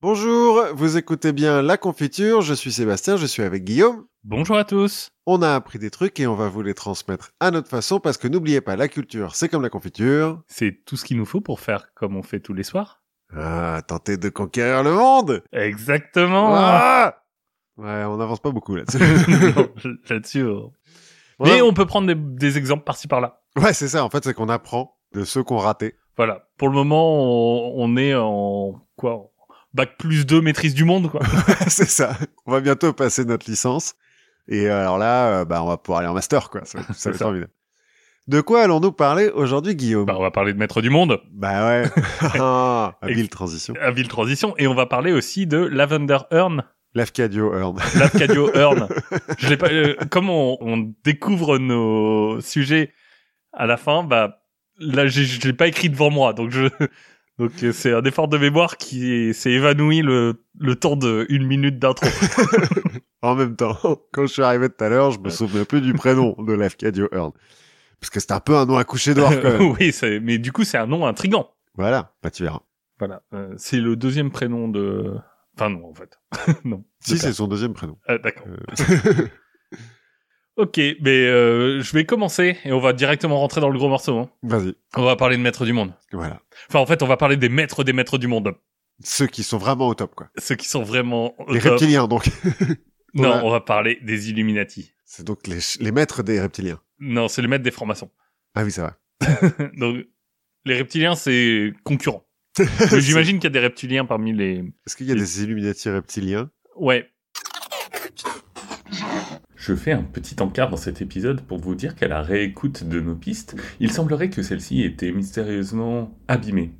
Bonjour, vous écoutez bien La Confiture, je suis Sébastien, je suis avec Guillaume. Bonjour à tous. On a appris des trucs et on va vous les transmettre à notre façon parce que n'oubliez pas, la culture, c'est comme la confiture. C'est tout ce qu'il nous faut pour faire comme on fait tous les soirs. Ah, tenter de conquérir le monde Exactement. Ah Ouais, on n'avance pas beaucoup là-dessus. Là-dessus. euh. Mais on peut prendre des, des exemples par-ci par-là. Ouais, c'est ça, en fait, c'est qu'on apprend de ceux qu'on raté. Voilà. Pour le moment, on, on est en quoi? Bac plus 2 maîtrise du monde, quoi. c'est ça. On va bientôt passer notre licence. Et alors là, euh, bah, on va pouvoir aller en master, quoi. Ça, ça va être formidable. De quoi allons-nous parler aujourd'hui, Guillaume? Bah, on va parler de maître du monde, Bah ouais. ah, habile transition. à Ville Transition, et on va parler aussi de Lavender Earn, Lafcadio Earn. Lavcadio Earn. Je l'ai pas, euh, comme on, on découvre nos sujets à la fin, bah, là, j'ai- pas écrit devant moi, donc je, donc euh, c'est un effort de mémoire qui s'est évanoui le, le temps de une minute d'intro. En même temps, quand je suis arrivé tout à l'heure, je me souvenais plus du prénom de Lafcadio Earn. Parce que c'était un peu un nom à coucher dehors, quand même. oui, c'est- mais du coup, c'est un nom intrigant. voilà. Bah, tu verras. Voilà, euh, c'est le deuxième prénom de. Enfin non, en fait, non. Si, c'est son deuxième prénom. Ah, D'accord. Euh, Ok, mais euh, je vais commencer et on va directement rentrer dans le gros morceau. hein. Vas-y. On va parler de maîtres du monde. Voilà. Enfin, en fait, on va parler des maîtres des maîtres du monde. Ceux qui sont vraiment au top, quoi. Ceux qui sont vraiment. au Les top. reptiliens, donc. Non, on va parler des Illuminati. C'est donc les, les maîtres des reptiliens. Non, c'est le maître des francs-maçons. Ah oui, ça va. Donc, les reptiliens, c'est concurrent. J'imagine qu'il y a des reptiliens parmi les. Est-ce qu'il y a des Illuminati reptiliens? Ouais. Je fais un petit encart dans cet épisode pour vous dire qu'à la réécoute de nos pistes, il semblerait que celle-ci était mystérieusement abîmée.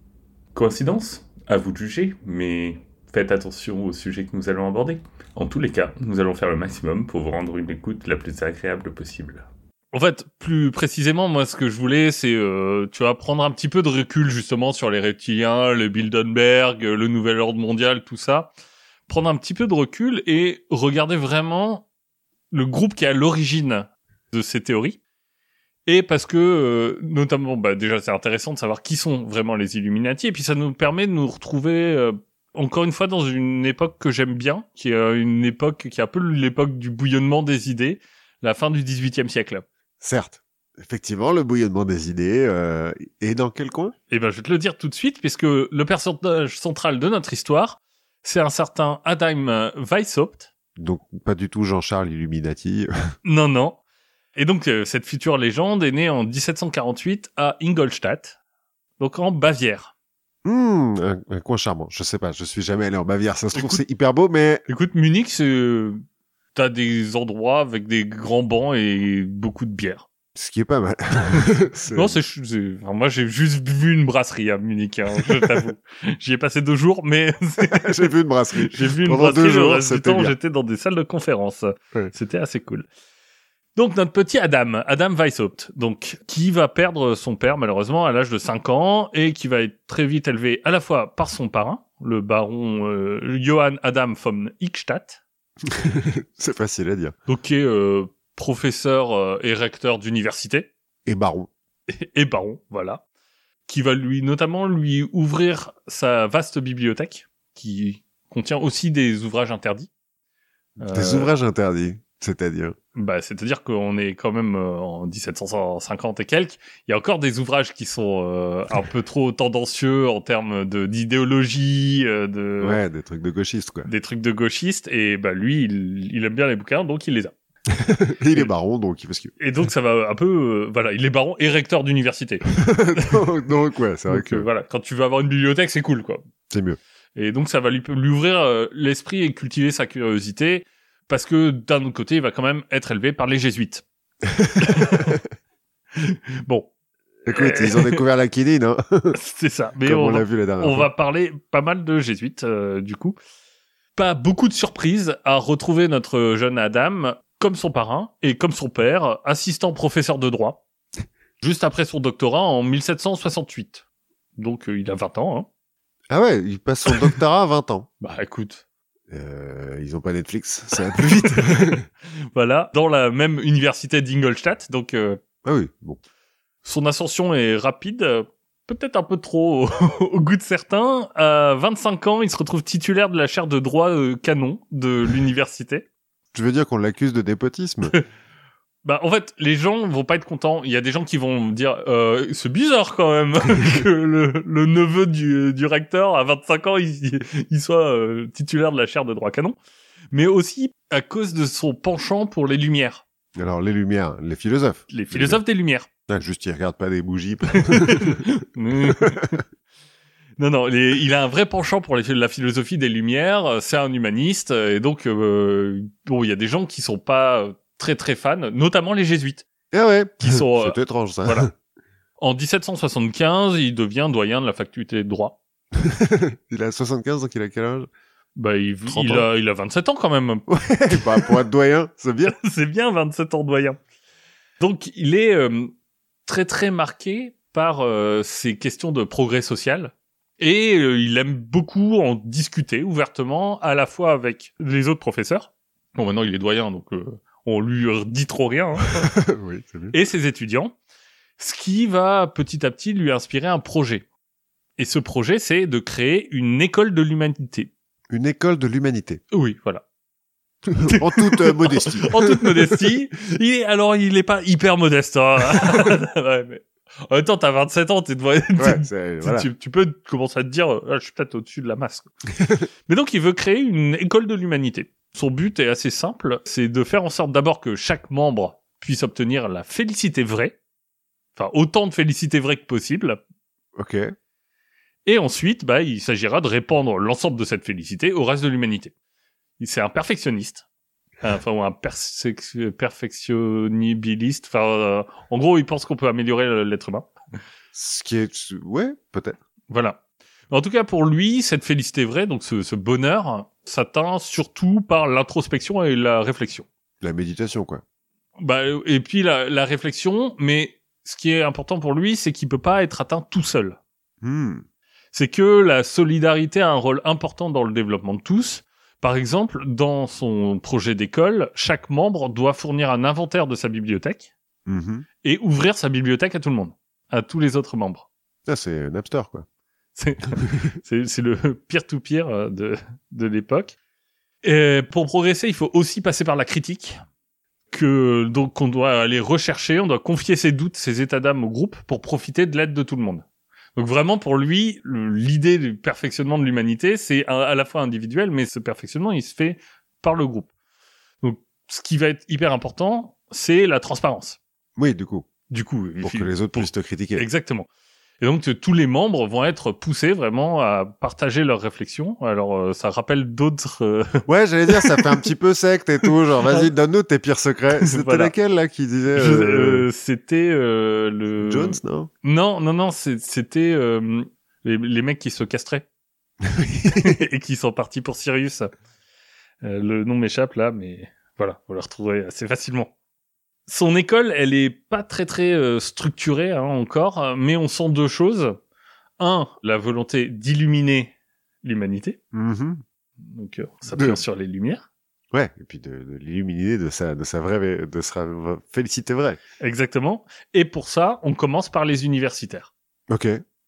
Coïncidence? À vous de juger, mais faites attention au sujet que nous allons aborder. En tous les cas, nous allons faire le maximum pour vous rendre une écoute la plus agréable possible. En fait, plus précisément, moi, ce que je voulais, c'est, euh, tu vois, prendre un petit peu de recul justement sur les reptiliens, le Bilderberg, le nouvel ordre mondial, tout ça. Prendre un petit peu de recul et regarder vraiment le groupe qui est à l'origine de ces théories. Et parce que, euh, notamment, bah, déjà, c'est intéressant de savoir qui sont vraiment les Illuminati. Et puis, ça nous permet de nous retrouver, euh, encore une fois, dans une époque que j'aime bien, qui est euh, une époque qui est un peu l'époque du bouillonnement des idées, la fin du XVIIIe siècle. Certes. Effectivement, le bouillonnement des idées. Euh, et dans quel coin? Eh ben, je vais te le dire tout de suite, puisque le personnage central de notre histoire, c'est un certain Adam Weishaupt. Donc, pas du tout Jean-Charles Illuminati. Non, non. Et donc, euh, cette future légende est née en 1748 à Ingolstadt, donc en Bavière. Hmm, un, un coin charmant. Je sais pas, je suis jamais allé en Bavière. Ça se trouve, c'est hyper beau, mais Écoute, Munich, c'est... euh, T'as des endroits avec des grands bancs et beaucoup de bière. Ce qui est pas mal. C'est- Non, c'est... c'est- enfin, moi, j'ai juste vu une brasserie à Munich, hein, je t'avoue. J'y ai passé deux jours, mais... J'ai vu une brasserie. J'ai vu une Pendant brasserie, deux le jours, reste du temps, j'étais dans des salles de conférence. C'était assez cool. Donc notre petit Adam, Adam Weishaupt, donc qui va perdre son père malheureusement à l'âge de 5 ans et qui va être très vite élevé à la fois par son parrain, le baron euh, Johann Adam von Ickstadt, C'est facile à dire. donc qui est euh, professeur euh, et recteur d'université Et baron. et baron, voilà, qui va lui notamment lui ouvrir sa vaste bibliothèque qui contient aussi des ouvrages interdits. Des Euh, ouvrages interdits. C'est-à-dire? Bah, c'est-à-dire qu'on est quand même euh, en 1750 et quelques. Il y a encore des ouvrages qui sont euh, un peu trop tendancieux en termes de d'idéologie, de Ouais, des trucs de gauchistes, quoi. des trucs de gauchistes. Et bah lui, il, il aime bien les bouquins, donc il les a. Et il est baron, donc il fait ce qu'il Et donc ça va un peu, euh, voilà, il est baron et recteur d'université. donc, donc, ouais, c'est vrai que euh, voilà, quand tu veux avoir une bibliothèque, c'est cool, quoi. c'est mieux. Et donc ça va lui, lui ouvrir euh, l'esprit et cultiver sa curiosité, parce que d'un autre côté, il va quand même être élevé par les jésuites. bon, Écoute, ils ont découvert la quinine, hein, c'est ça. Mais comme on, on, va, l'a vu la dernière on fois. va parler pas mal de jésuites, du coup. Pas beaucoup de surprises à retrouver notre jeune Adam comme son parrain et comme son père, assistant professeur de droit, juste après son doctorat en 1768. Donc euh, il a 20 ans. Hein. Ah ouais, il passe son doctorat à 20 ans. Bah écoute, Euh, ils ont pas Netflix, ça va plus vite. voilà, dans la même université d'Ingolstadt. Donc euh, ah oui, bon. son ascension est rapide euh, peut-être un peu trop au, goût de certains. À 25 ans, il se retrouve titulaire de la chaire de droit canon de l'université. Tu veux dire qu'on l'accuse de népotisme Bah, en fait, les gens vont pas être contents. Il y a des gens qui vont me dire, euh, c'est bizarre quand même que le, le neveu du, du recteur à 25 ans, il, il soit euh, titulaire de la chaire de droit canon. Mais aussi à cause de son penchant pour les lumières, Alors, les lumières, les philosophes. les philosophes des lumières. Ah, juste, ils regardent pas des bougies. non, non, les- il a un vrai penchant pour les- la philosophie des Lumières. euh, C'est un humaniste, euh, et donc euh, bon, il y a des gens qui sont pas très très fans, notamment les jésuites. ah ouais. Qui sont, euh, C'est étrange, ça. voilà. En 1775, il devient doyen de la faculté de droit. il a 75, donc il a quel âge? Bah, il, 30 il ans. a, il a 27 ans quand même. bah, Pour être doyen, c'est bien. C'est bien 27 ans doyen. Donc, il est euh, très très marqué par euh, ces questions de progrès social. Et euh, il aime beaucoup en discuter ouvertement, à la fois avec les autres professeurs. Bon, maintenant il est doyen, donc euh, on lui dit trop rien. hein. oui, et ses étudiants. Ce qui va petit à petit lui inspirer un projet. Et ce projet, c'est de créer une école de l'humanité. Une école de l'humanité. Oui, voilà. en toute euh, modestie. en toute modestie. Il est, alors, il est pas hyper modeste, hein. Ouais, mais... En même temps, t'as 27 ans, t'es devant- Ouais, voilà. tu- tu peux commencer à te dire, ah, je suis peut-être au-dessus de la masse. mais donc, il veut créer une école de l'humanité. Son but est assez simple, c'est de faire en sorte d'abord que chaque membre puisse obtenir la félicité vraie. Enfin, autant de félicité vraie que possible. Ok. Et ensuite, bah, il s'agira de répandre l'ensemble de cette félicité au reste de l'humanité. C'est un perfectionniste. Enfin, ou un perfectionnabiliste. Enfin, euh, en gros, il pense qu'on peut améliorer l'être humain. Ce qui est, ouais, peut-être. Voilà. En tout cas, pour lui, cette félicité vraie, donc ce, ce bonheur, s'atteint surtout par l'introspection et la réflexion. La méditation, quoi. Bah, et puis la, la réflexion, mais ce qui est important pour lui, c'est qu'il peut pas être atteint tout seul. Hmm. c'est que la solidarité a un rôle important dans le développement de tous. Par exemple, dans son projet d'école, chaque membre doit fournir un inventaire de sa bibliothèque Mhm. et ouvrir sa bibliothèque à tout le monde, à tous les autres membres. Ça, c'est Napster, quoi. C'est le peer-to-peer euh, de, de l'époque. Et pour progresser, il faut aussi passer par la critique, que donc on doit aller rechercher, on doit confier ses doutes, ses états d'âme au groupe pour profiter de l'aide de tout le monde. Donc vraiment pour lui, l'idée du perfectionnement de l'humanité, c'est à, la fois individuel, mais ce perfectionnement, il se fait par le groupe. Donc ce qui va être hyper important, c'est la transparence. Oui, du coup. Du coup, Pour que les autres pour- puissent te critiquer. Exactement. Et donc tous les membres vont être poussés vraiment à partager leurs réflexions. Alors euh, ça rappelle d'autres. euh, Ouais, j'allais dire, ça fait un petit peu secte et tout. Genre, vas-y, donne-nous tes pires secrets. C'était Voilà. laquelle, là, qui disait, euh, euh, C'était euh, le. Jones, non? Non, non, non. C'était euh, les, les mecs qui se castraient et qui sont partis pour Sirius. Euh, le nom m'échappe là, mais voilà, vous le retrouverez assez facilement. Son école, elle est pas très très euh, structurée hein, encore, mais on sent deux choses. Un, la volonté d'illuminer l'humanité, Mhm. donc euh, s'appuyant De- sur les lumières. Ouais, et puis de, de l'illuminer de sa, de sa vraie, de sa félicité vraie. Exactement. Et pour ça, on commence par les universitaires. Ok.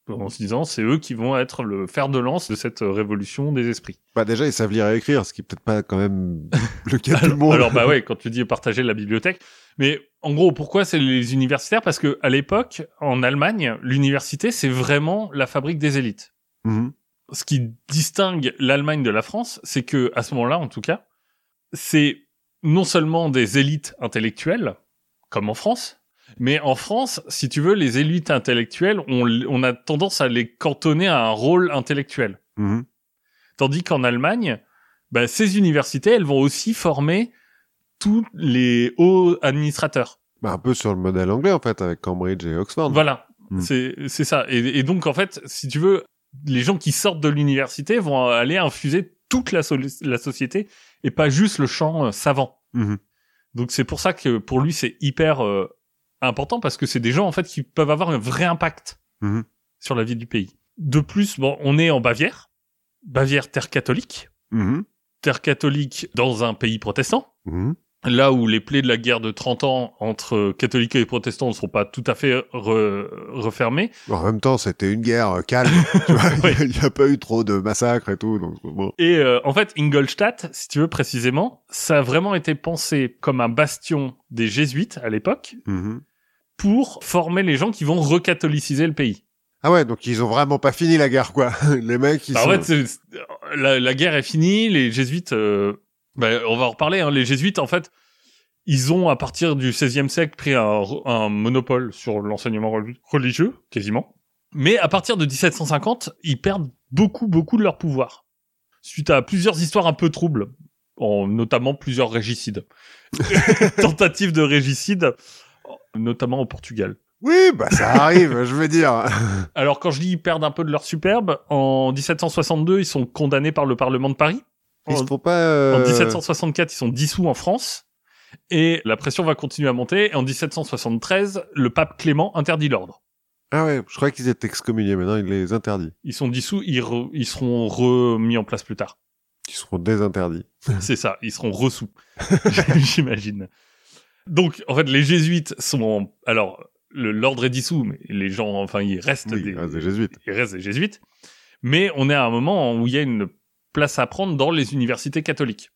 En se disant, c'est eux qui vont être le fer de lance de cette euh, révolution des esprits. Bah, déjà, ils savent lire et écrire, ce qui est peut-être pas quand même le cas tout le monde. Alors bah ouais, quand tu dis partager la bibliothèque, mais en gros pourquoi c'est les universitaires? Parce que à l'époque, en Allemagne, l'université c'est vraiment la fabrique des élites. Mhm. Ce qui distingue l'Allemagne de la France, c'est que à ce moment-là, en tout cas, c'est non seulement des élites intellectuelles, comme en France, mais en France, si tu veux, les élites intellectuelles, on, on a tendance à les cantonner à un rôle intellectuel. Mhm. Tandis qu'en Allemagne, bah, ces universités, elles vont aussi former tous les hauts administrateurs. Bah, un peu sur le modèle anglais, en fait, avec Cambridge et Oxford. Voilà, Mm. c'est c'est ça. Et, et donc en fait, si tu veux, les gens qui sortent de l'université vont aller infuser toute la, so- la société et pas juste le champ euh, savant. Mhm. Donc c'est pour ça que pour lui c'est hyper euh, important parce que c'est des gens en fait qui peuvent avoir un vrai impact Mhm. sur la vie du pays. De plus, bon, on est en Bavière, Bavière terre catholique, terre catholique dans un pays protestant. Là où les plaies de la guerre de 30 ans entre catholiques et protestants ne seront pas tout à fait re- refermées. En même temps, c'était une guerre euh, calme. tu vois. Il n'y a pas eu trop de massacres et tout. Donc, bon. Et euh, en fait, Ingolstadt, si tu veux précisément, ça a vraiment été pensé comme un bastion des jésuites à l'époque Mhm. pour former les gens qui vont recatholiciser le pays. Ah ouais, donc ils ont vraiment pas fini la guerre, quoi. Les mecs, ils Bah, sont... En fait, la, la guerre est finie, les jésuites, euh, bah, on va en reparler, hein, les jésuites, en fait, ils ont, à partir du XVIe siècle, pris un, un monopole sur l'enseignement reli- religieux, quasiment. Mais à partir de 1750, ils perdent beaucoup, beaucoup de leur pouvoir. Suite à plusieurs histoires un peu troubles, en, notamment plusieurs régicides. Tentatives de régicide, notamment au Portugal. Oui, bah ça arrive, je veux dire. Alors quand je dis ils perdent un peu de leur superbe, en 1762 ils sont condamnés par le Parlement de Paris. Ils En, se font pas... euh, en 1764 ils sont dissous en France. Et la pression va continuer à monter. Et en 1773, le pape Clément interdit l'ordre. Ah ouais, je croyais qu'ils étaient excommuniés, maintenant il les interdit. Ils sont dissous, ils, re- ils seront remis en place plus tard. Ils seront désinterdits. C'est ça, ils seront ressous, j'imagine. Donc, en fait, les jésuites sont... Alors, l'ordre est dissous, mais les gens, enfin, ils restent Oui, des, ah, des jésuites. il reste des jésuites. Mais on est à un moment où il y a une place à prendre dans les universités catholiques.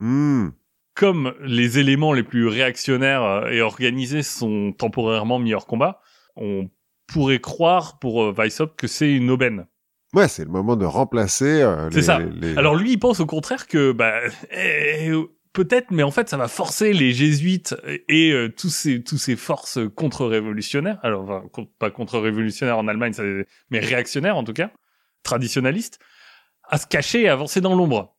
Hmm. Comme les éléments les plus réactionnaires euh, et organisés sont temporairement mis hors combat, on pourrait croire pour euh, Weishaupt que c'est une aubaine. Ouais, c'est le moment de remplacer euh, C'est les, ça. les- Alors lui, il pense au contraire que bah eh, peut-être, mais en fait, ça va forcer les jésuites et euh, tous ces tous ces forces contre-révolutionnaires. Alors enfin, pas contre-révolutionnaires en Allemagne, ça- mais réactionnaires en tout cas, traditionnalistes, à se cacher et avancer dans l'ombre,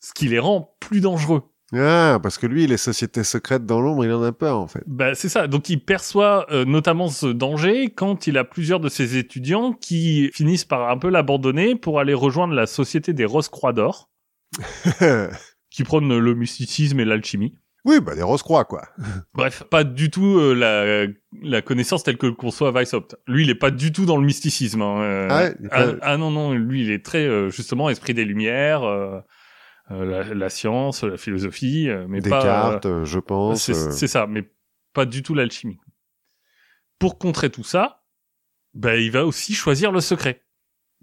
ce qui les rend plus dangereux. Ah, parce que lui, les sociétés secrètes dans l'ombre, il en a peur, en fait. Bah, c'est ça. Donc, il perçoit euh, notamment ce danger quand il a plusieurs de ses étudiants qui finissent par un peu l'abandonner pour aller rejoindre la Société des Rose-Croix d'Or, qui prône le mysticisme et l'alchimie. Oui, bah des rose-croix, quoi. Bref, pas du tout euh, la, la connaissance telle que le conçoit Weishaupt. Lui, il est pas du tout dans le mysticisme. hein, euh, Ah ouais, ah, pas- ah non, non, lui, il est très, euh, justement, esprit des Lumières, la, la science, la philosophie, mais pas... Descartes, je pense. c'est c'est ça, mais pas du tout l'alchimie. Pour contrer tout ça, bah, il va aussi choisir le secret.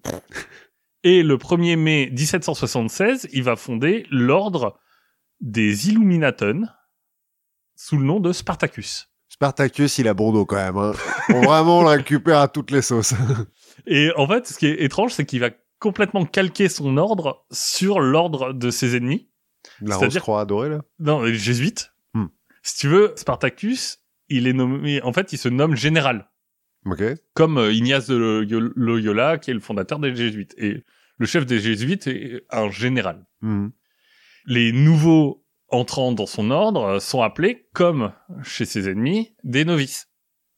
Et le 1er mai 1776, il va fonder l'ordre des Illuminaten sous le nom de Spartacus. Spartacus, il a bon dos, quand même. Hein. Vraiment le récupérer à toutes les sauces. Et en fait, ce qui est étrange, c'est qu'il va complètement calquer son ordre sur l'ordre de ses ennemis. La C'est-à-dire- rose-croix adorée, là. Non, les jésuites. Hmm. Si tu veux, Spartacus, il est nommé, en fait, il se nomme général. Ok. comme euh, Ignace de Loyo- Loyola, qui est le fondateur des Jésuites. Et le chef des Jésuites est un général. Mhm. Les nouveaux entrants dans son ordre euh, sont appelés, comme chez ses ennemis, des novices.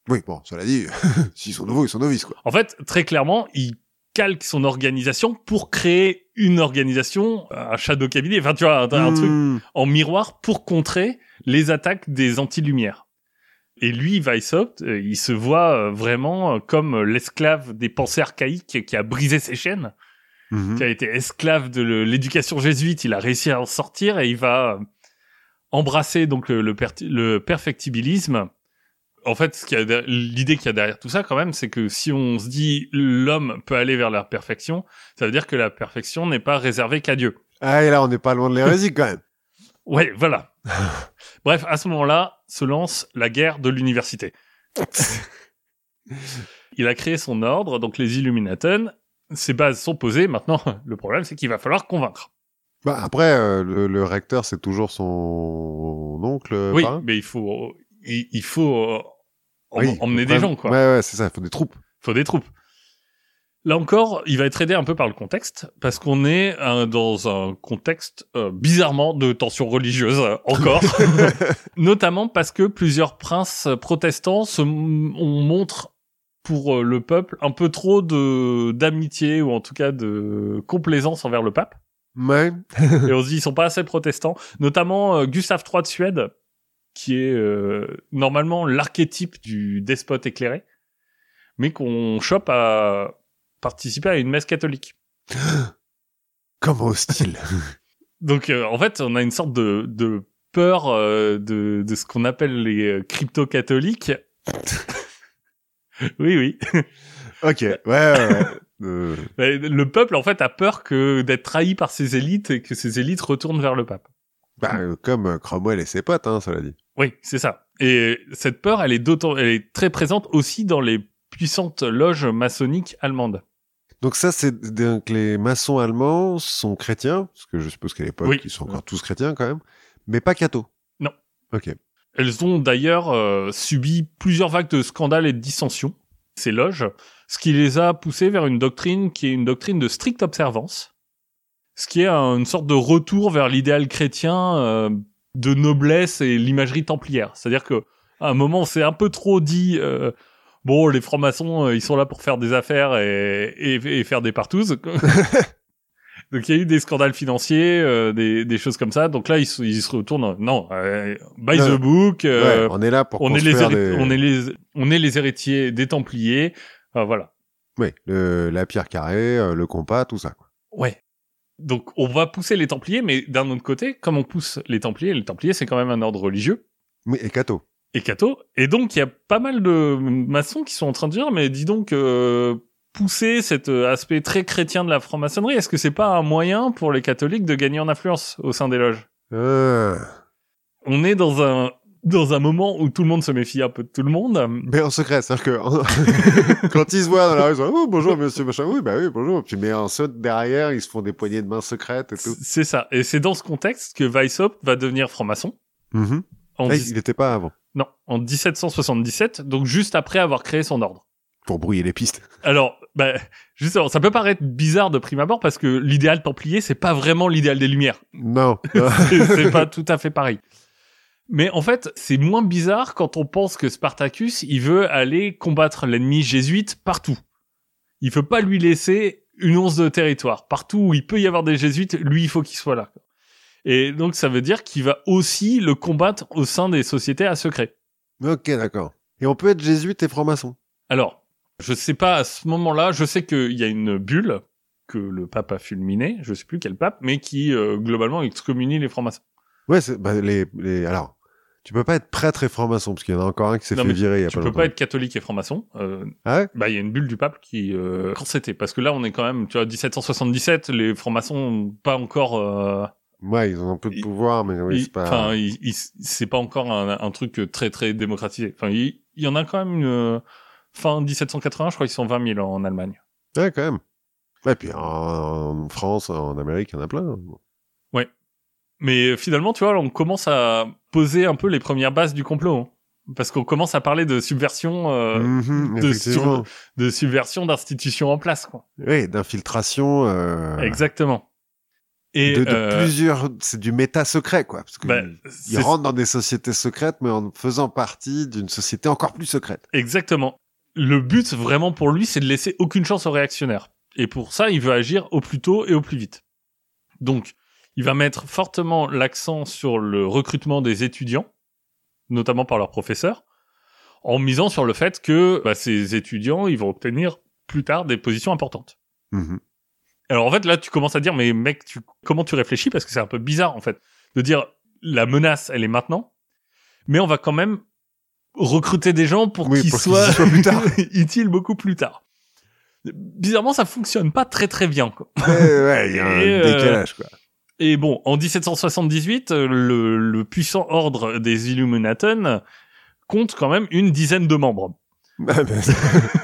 Oui, bon, cela dit, s'ils sont nouveaux, ils sont novices, quoi. En fait, très clairement, il calque son organisation pour créer une organisation, un shadow cabinet, enfin tu vois, un, un truc Mhm. en miroir pour contrer les attaques des anti-lumières. Et lui, Weishaupt, euh, il se voit euh, vraiment euh, comme l'esclave des pensées archaïques qui a brisé ses chaînes, Mhm. qui a été esclave de l'éducation jésuite. Il a réussi à en sortir et il va embrasser donc le, le, perti- le perfectibilisme. En fait, ce qu'il l'idée qu'il y a derrière tout ça, quand même, c'est que si on se dit l'homme peut aller vers la perfection, ça veut dire que la perfection n'est pas réservée qu'à Dieu. Ah, et là, on n'est pas loin de l'hérésie, quand même. Ouais, voilà. Bref, à ce moment-là, se lance la guerre de l'université. Il a créé son ordre, donc les Illuminaten. Ses bases sont posées. Maintenant, le problème, c'est qu'il va falloir convaincre. Bah, après, euh, le, le recteur, c'est toujours son oncle, euh, oui, parrain mais il faut, il, il faut euh, Oui, emmener des gens, quoi. Ouais, ouais, c'est ça, il faut des troupes. faut des troupes. Là encore, il va être aidé un peu par le contexte, parce qu'on est euh, dans un contexte euh, bizarrement de tension religieuse, euh, encore. Notamment parce que plusieurs princes protestants se on montre pour euh, le peuple un peu trop de d'amitié ou en tout cas de complaisance envers le pape. Ouais. Et on se dit ils sont pas assez protestants. Notamment euh, Gustave III de Suède, qui est euh, normalement l'archétype du despote éclairé, mais qu'on chope à participer à une messe catholique. Comme hostile. Donc euh, en fait, on a une sorte de, de peur de, de ce qu'on appelle les crypto-catholiques. oui, oui. Ok, ouais, ouais, ouais. Euh, Le peuple, en fait, a peur que d'être trahi par ses élites et que ses élites retournent vers le pape. bah, euh, comme euh, Cromwell et ses potes, hein, cela dit. Oui, c'est ça. Et cette peur, elle est d'autant, elle est très présente aussi dans les puissantes loges maçonniques allemandes. Donc ça, c'est donc les maçons allemands sont chrétiens, parce que je suppose qu'à l'époque, Oui. ils sont encore tous chrétiens quand même, mais pas cathos. Non. Ok. Elles ont d'ailleurs euh, subi plusieurs vagues de scandales et de dissensions, ces loges, ce qui les a poussées vers une doctrine qui est une doctrine de stricte observance, ce qui est un- une sorte de retour vers l'idéal chrétien euh, de noblesse et l'imagerie templière. C'est-à-dire que à un moment, c'est un peu trop dit. euh, Bon, les francs-maçons, euh, ils sont là pour faire des affaires et, et, et faire des partouzes. Donc il y a eu des scandales financiers, euh, des, des choses comme ça. Donc là, ils, se- ils se retournent. Non, euh, by Non. the book. euh, ouais, on est là pour on est les des... on est les on est les héritiers des Templiers. Voilà. Oui, le, la pierre carrée, euh, le compas, tout ça. Quoi. Ouais. Donc on va pousser les Templiers, mais d'un autre côté, comme on pousse les Templiers, les Templiers c'est quand même un ordre religieux Oui, et catho. et catho, et donc il y a pas mal de maçons qui sont en train de dire, mais dis donc. Pousser cet euh, aspect très chrétien de la franc-maçonnerie, est-ce que c'est pas un moyen pour les catholiques de gagner en influence au sein des loges? Ah. On est dans un dans un moment où tout le monde se méfie un peu de tout le monde. Mais en secret, c'est-à-dire que quand ils se voient dans la rue, ils sont oh bonjour monsieur machin, oui bah oui bonjour. Puis mais en saute derrière, ils se font des poignées de main secrètes et tout. C'est ça. Et c'est dans ce contexte que Weishaupt va devenir franc-maçon. En dix- il n'était pas avant Non, en 1777, donc juste après avoir créé son ordre. Pour brouiller les pistes. Alors, bah, justement, ça peut paraître bizarre de prime abord parce que l'idéal templier, c'est pas vraiment l'idéal des Lumières. Non. C'est pas tout à fait pareil. Mais en fait, c'est moins bizarre quand on pense que Spartacus, il veut aller combattre l'ennemi jésuite partout. Il veut pas lui laisser une once de territoire. Partout où il peut y avoir des jésuites, lui, il faut qu'il soit là. Et donc, ça veut dire qu'il va aussi le combattre au sein des sociétés à secret. ok d'accord. Et on peut être jésuite et franc-maçon. Alors, je sais pas à ce moment-là, je sais qu'il y a une bulle que le pape a fulminée, je sais plus quel pape, mais qui euh, globalement excommunie les francs-maçons. Ouais, bah, les les alors. Tu peux pas être prêtre et franc-maçon parce qu'il y en a encore un qui s'est fait virer il y a Tu pas peux longtemps. pas être catholique et franc-maçon. Euh, Ah ouais? bah, il y a une bulle du pape qui euh, quand c'était parce que là on est quand même, tu vois, 1777, les francs-maçons pas encore. Euh, Ouais, ils ont un peu de pouvoir, mais oui, c'est pas. Enfin, c'est pas encore un, un truc très très démocratisé. Enfin, il, il y en a quand même une euh, fin 1780, je crois qu'ils sont 20 000 en Allemagne. Ouais, quand même. Ouais, puis en, en France, en Amérique, il y en a plein. Mais euh, finalement, tu vois, on commence à poser un peu les premières bases du complot. hein. Parce qu'on commence à parler de subversion, euh, Mhm, de subversion d'institutions en place, quoi. Oui, d'infiltration. Euh, Exactement. Et de, de euh, plusieurs. C'est du méta secret, quoi. Parce que bah, ils rentrent dans des sociétés secrètes, mais en faisant partie d'une société encore plus secrète. exactement. Le but vraiment pour lui, c'est de laisser aucune chance aux réactionnaires. Et pour ça, il veut agir au plus tôt et au plus vite. Donc, il va mettre fortement l'accent sur le recrutement des étudiants, notamment par leurs professeurs, en misant sur le fait que bah, ces étudiants, ils vont obtenir plus tard des positions importantes. Mhm. Alors en fait, là, tu commences à dire, mais mec, tu, comment tu réfléchis? Parce que c'est un peu bizarre, en fait, de dire la menace, elle est maintenant, mais on va quand même recruter des gens pour Oui, qu'ils soient plus tard. utiles beaucoup plus tard. Bizarrement, ça fonctionne pas très très bien. Quoi. Ouais, ouais, il y a un Et, euh, décalage, quoi. Et bon, en 1778, euh, le, le puissant ordre des Illuminaten compte quand même une dizaine de membres. Ah, ben,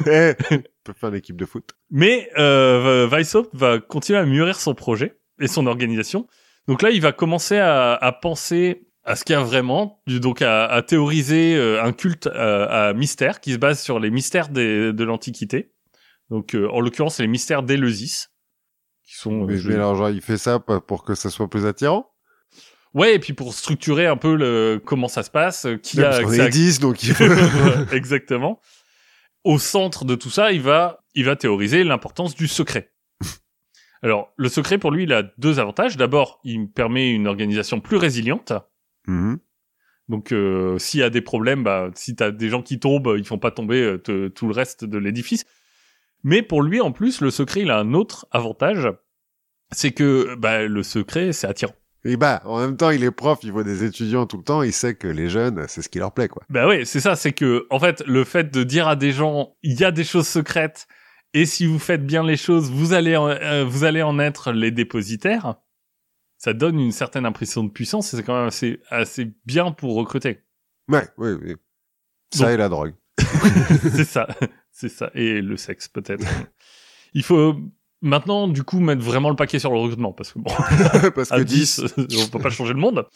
eh, on peut faire une équipe de foot. Mais euh, Weishaupt va continuer à mûrir son projet et son organisation. Donc là, il va commencer à, à penser à ce qu'il y a vraiment, donc à, à théoriser euh, un culte à, à mystère qui se base sur les mystères des- de l'Antiquité. Donc euh, en l'occurrence, c'est les mystères d'Éleusis, qui sont. euh, Mais, je- mais alors, genre, il fait ça pour que ça soit plus attirant? Ouais, et puis pour structurer un peu le comment ça se passe, euh, qui Ouais, a parce est 10, donc. Exactement. Au centre de tout ça, il va, il va théoriser l'importance du secret. Alors, le secret, pour lui, il a deux avantages. D'abord, il permet une organisation plus résiliente. Mhm. Donc, euh, s'il y a des problèmes, bah, si t'as des gens qui tombent, ils font pas tomber euh, te- tout le reste de l'édifice. Mais pour lui, en plus, le secret, il a un autre avantage. C'est que bah, le secret, c'est attirant. Et bah, en même temps, il est prof, il voit des étudiants tout le temps, il sait que les jeunes, c'est ce qui leur plaît, quoi. Bah ouais, c'est ça, c'est que en fait, le fait de dire à des gens, il y a des choses secrètes, et si vous faites bien les choses, vous allez en, euh, vous allez en être les dépositaires. Ça donne une certaine impression de puissance, et c'est quand même assez, assez bien pour recruter. Ouais, oui, oui. Ça Donc- et la drogue. c'est ça, c'est ça, et le sexe peut-être. Il faut maintenant, du coup, mettre vraiment le paquet sur le recrutement, parce que bon, Parce que à 10, 10, on peut pas changer le monde.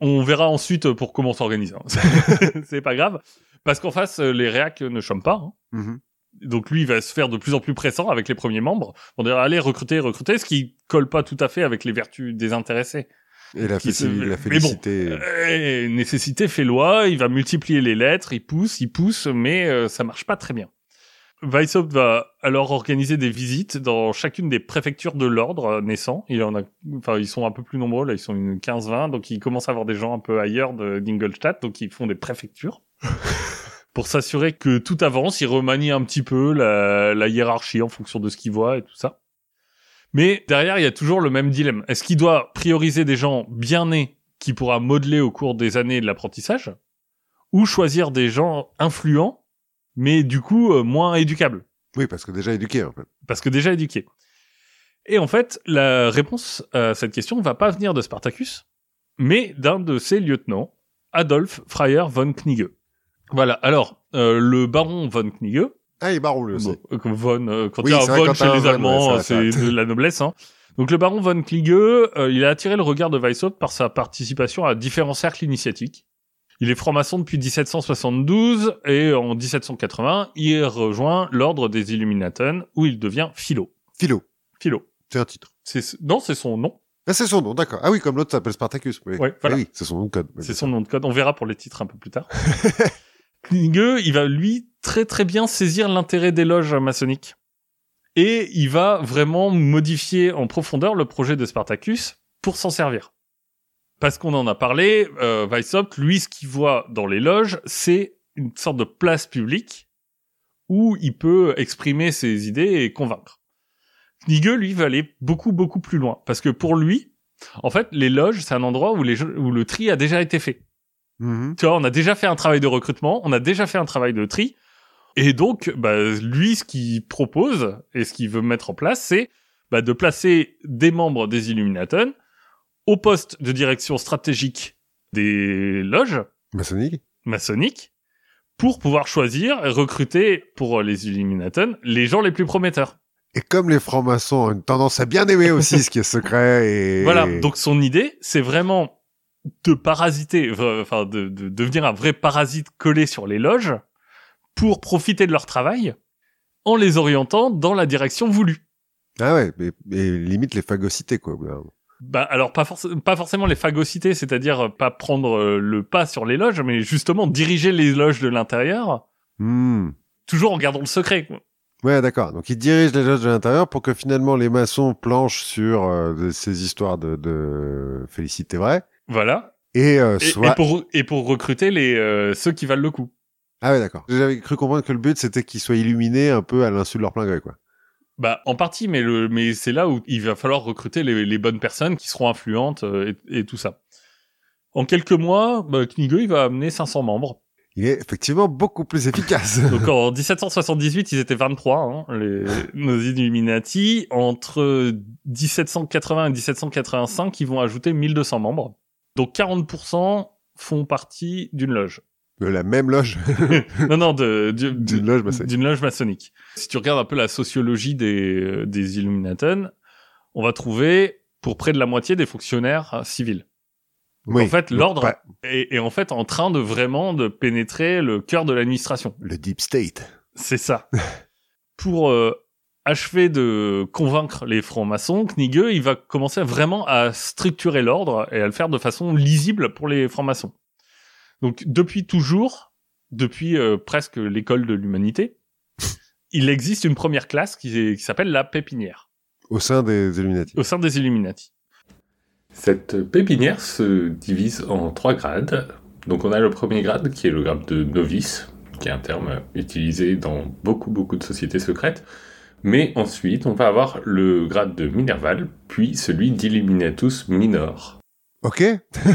On verra ensuite pour comment on s'organise. hein. c'est pas grave. Parce qu'en face, les réacs ne chôment pas. hein. Mhm. Donc lui, il va se faire de plus en plus pressant avec les premiers membres. On dirait, allez, recruter, recruter, ce qui colle pas tout à fait avec les vertus des intéressés. Et la, se- la mais bon, félicité. Euh, nécessité fait loi, il va multiplier les lettres, il pousse, il pousse, mais euh, ça marche pas très bien. Weishaupt va alors organiser des visites dans chacune des préfectures de l'ordre euh, naissant. Il en a, enfin, ils sont un peu plus nombreux, là, ils sont une 15-20, donc il commence à avoir des gens un peu ailleurs d'Ingolstadt, donc ils font des préfectures. Pour s'assurer que tout avance, il remanie un petit peu la, la hiérarchie en fonction de ce qu'il voit et tout ça. Mais derrière, il y a toujours le même dilemme. Est-ce qu'il doit prioriser des gens bien nés qui pourra modeler au cours des années de l'apprentissage, ou choisir des gens influents, mais du coup euh, moins éducables, Oui, parce que déjà éduqué, en fait. parce que déjà éduqués. Et en fait, la réponse à cette question ne va pas venir de Spartacus, mais d'un de ses lieutenants, Adolf Freier von Knigge. Voilà. Alors, euh, le baron von Knigge, Ah, il est baron, lui aussi. Bon, euh, von, euh, quand Oui, il y a un von chez les Allemands, ouais, c'est de la noblesse. Hein. Donc le baron von Kliege, euh, il a attiré le regard de Weishaupt par sa participation à différents cercles initiatiques. Il est franc-maçon depuis 1772 et en 1780, il rejoint l'ordre des Illuminaten où il devient philo. Philo. Philo. C'est un titre. C'est non, c'est son nom. Ah, c'est son nom, d'accord. Ah oui, comme l'autre s'appelle Spartacus. Oui, Ouais, voilà. Ah oui, c'est son nom de code. C'est son nom de code. On verra pour les titres un peu plus tard. Kliege, il va lui très très bien saisir l'intérêt des loges maçonniques. Et il va vraiment modifier en profondeur le projet de Spartacus pour s'en servir. Parce qu'on en a parlé, euh, Weishaupt, lui, ce qu'il voit dans les loges, c'est une sorte de place publique où il peut exprimer ses idées et convaincre. Knigge, lui, va aller beaucoup, beaucoup plus loin. Parce que pour lui, en fait, les loges, c'est un endroit où le tri a déjà été fait. Mhm. Tu vois, on a déjà fait un travail de recrutement, on a déjà fait un travail de tri. Et donc, bah, lui, ce qu'il propose et ce qu'il veut mettre en place, c'est bah, de placer des membres des Illuminaten au poste de direction stratégique des loges Maçonnique maçonniques pour pouvoir choisir et recruter pour les Illuminaten les gens les plus prometteurs. Et comme les francs-maçons ont une tendance à bien aimer aussi ce qui est secret et... Voilà, donc son idée, c'est vraiment de parasiter, enfin de, de devenir un vrai parasite collé sur les loges pour profiter de leur travail en les orientant dans la direction voulue. Ah ouais, mais, mais limite les phagocytés, quoi. Bah alors pas, forc- pas forcément les phagocyter, c'est-à-dire euh, pas prendre euh, le pas sur les loges, mais justement diriger les loges de l'intérieur, Hmm. toujours en gardant le secret. quoi. Ouais, d'accord. Donc, ils dirigent les loges de l'intérieur pour que finalement les maçons planchent sur euh, ces histoires de, de félicité vraie Voilà. et, euh, soit... et pour et pour recruter les euh, ceux qui valent le coup. Ah ouais, d'accord. J'avais cru comprendre que le but c'était qu'ils soient illuminés un peu à l'insu de leur plein gré, quoi. Bah, en partie, mais le, mais c'est là où il va falloir recruter les, les bonnes personnes qui seront influentes euh, et, et tout ça. En quelques mois, bah, Knigge, il va amener 500 membres. Il est effectivement beaucoup plus efficace. Donc en 1778, ils étaient 23, hein, les, nos Illuminati. Entre 1780 et 1785, ils vont ajouter 1200 membres. Donc 40% font partie d'une loge. de la même loge? Non, non, de, de- d'une loge maçonnique. d'une loge maçonnique. Si tu regardes un peu la sociologie des, des Illuminaten, on va trouver pour près de la moitié des fonctionnaires euh, civils. Oui. en fait, l'ordre pas- est, est en fait en train de vraiment de pénétrer le cœur de l'administration. Le deep state. C'est ça. pour euh, achever de convaincre les francs-maçons, Knigge, il va commencer vraiment à structurer l'ordre et à le faire de façon lisible pour les francs-maçons. Donc depuis toujours, depuis euh, presque l'école de l'humanité, il existe une première classe qui s'appelle la pépinière Au sein des Illuminati. au sein des Illuminati. Cette pépinière se divise en trois grades. Donc on a le premier grade qui est le grade de novice, qui est un terme utilisé dans beaucoup beaucoup de sociétés secrètes. Mais ensuite on va avoir le grade de Minerval, puis celui d'Illuminatus Minor. Ok.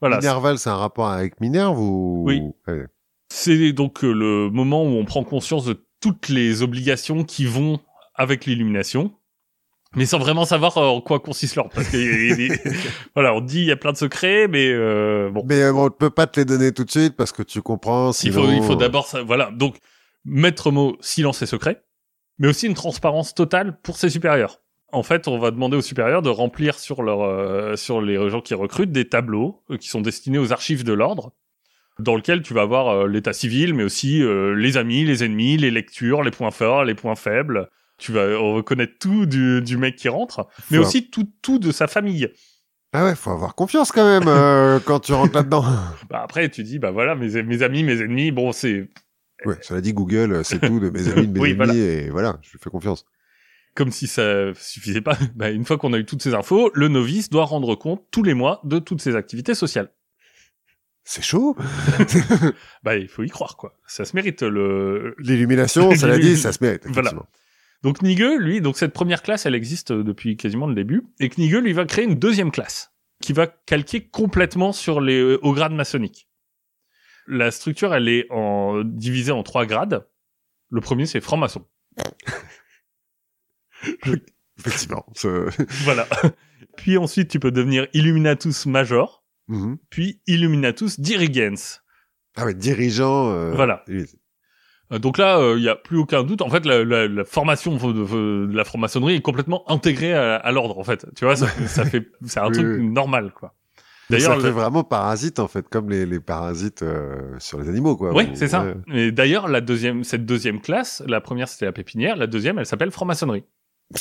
Voilà. Minerval, c'est un rapport avec Minerve ou? Oui. Ouais. C'est donc euh, le moment où on prend conscience de toutes les obligations qui vont avec l'illumination, mais sans vraiment savoir euh, en quoi consiste l'ordre. Parce que il- il- voilà, on dit il y a plein de secrets, mais euh, bon, Mais euh, on ne peut pas te les donner tout de suite parce que tu comprends. il faut, il faut d'abord, ça- voilà. Donc, maître mot, silence et secret, mais aussi une transparence totale pour ses supérieurs. En fait, on va demander aux supérieurs de remplir sur leur, euh, sur les gens qui recrutent des tableaux euh, qui sont destinés aux archives de l'ordre, dans lequel tu vas avoir euh, l'état civil, mais aussi euh, les amis, les ennemis, les lectures, les points forts, les points faibles. Tu vas reconnaître tout du, du mec qui rentre, mais aussi tout, tout de sa famille. Ah ouais, faut avoir confiance quand même euh, quand tu rentres là-dedans. Bah après, tu dis, bah voilà, mes, mes amis, mes ennemis, bon, c'est Ouais, cela dit, Google, euh, c'est tout de mes amis, de mes Oui, voilà. et voilà, je lui fais confiance. comme si ça suffisait pas. Bah, une fois qu'on a eu toutes ces infos, le novice doit rendre compte tous les mois de toutes ses activités sociales. C'est chaud. Bah, il faut y croire, quoi. Ça se mérite, le... L'illumination, cela dit, ça se mérite. Voilà. Donc, Knigge, lui, donc cette première classe, elle existe depuis quasiment le début. Et Knigge, lui, va créer une deuxième classe qui va calquer complètement sur les euh, hauts grades maçonniques. La structure, elle est en, divisée en trois grades. Le premier, c'est franc-maçon. Effectivement. ce- Voilà. puis ensuite, tu peux devenir Illuminatus Major, Mhm. puis Illuminatus Dirigens. Ah ouais, dirigeant. euh, Voilà. Euh, Donc là, il n'y a plus aucun doute. En fait, la, la- la formation de, de- de la franc-maçonnerie est complètement intégrée à, à l'ordre. En fait, tu vois, ça, ça fait, c'est un Oui, truc oui. normal, quoi. D'ailleurs, ça fait le- vraiment parasite en fait, comme les, les parasites euh, sur les animaux quoi. oui, Ou- c'est ça. Et d'ailleurs, la deuxième, cette deuxième classe, la première c'était la pépinière, la deuxième, elle s'appelle franc-maçonnerie.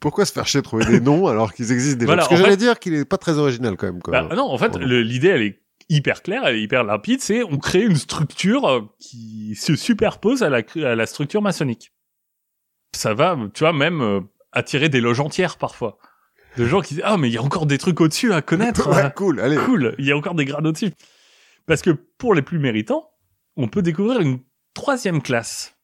Pourquoi se faire chier de trouver des noms alors qu'ils existent déjà? Voilà, Parce que j'allais fait- dire qu'il est pas très original quand même. Quoi. Bah, non, en fait, l'idée, elle est hyper claire, elle est hyper limpide. C'est on crée une structure euh, qui se superpose à la, à la structure maçonnique. Ça va, tu vois, même euh, attirer des loges entières parfois. De gens qui disent ah mais il y a encore des trucs au-dessus à connaître. ouais, euh, cool. Allez. cool, il y a encore des grades au-dessus. Parce que pour les plus méritants, on peut découvrir une troisième classe.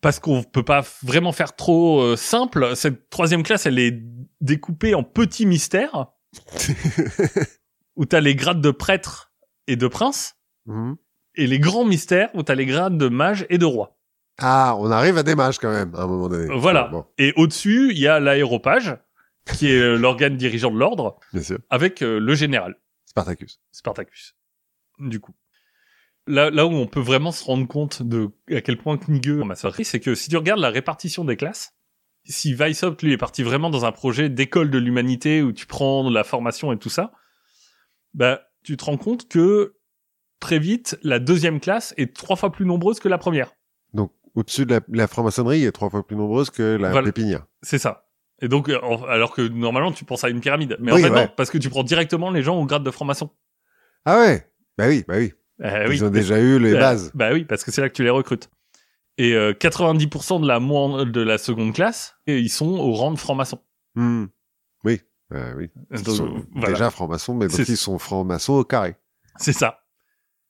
Parce qu'on peut pas vraiment faire trop euh, simple. Cette troisième classe, elle est découpée en petits mystères où t'as les grades de prêtre et de prince, Mhm. et les grands mystères où t'as les grades de mage et de roi. Ah, on arrive à des mages quand même à un moment donné. Voilà. Bon, Et au-dessus, il y a l'aéropage, qui est euh, l'organe dirigeant de l'ordre, bien sûr. avec euh, le général. Spartacus. Spartacus. Du coup. Là, là où on peut vraiment se rendre compte de à quel point Knigge en maçonnerie, c'est que si tu regardes la répartition des classes, si Weishaupt, lui, est parti vraiment dans un projet d'école de l'humanité où tu prends la formation et tout ça, bah, tu te rends compte que très vite, la deuxième classe est trois fois plus nombreuse que la première. Donc au-dessus de la, la franc-maçonnerie est trois fois plus nombreuse que la Voilà. pépinière. C'est ça. Et donc, euh, alors que normalement, tu penses à une pyramide. Mais Oui, en fait, ouais. non, parce que tu prends directement les gens au grade de franc-maçon. Ah ouais. Bah oui, bah oui. Euh, oui. Ils ont déjà eu les Euh, bases. Bah oui, parce que c'est là que tu les recrutes. Et euh, 90% de la de la seconde classe, et ils sont au rang de franc-maçon. Hmm. Oui. Bah oui. Ils Donc, sont voilà. déjà francs-maçons, mais donc ils sont francs-maçons au carré. C'est ça.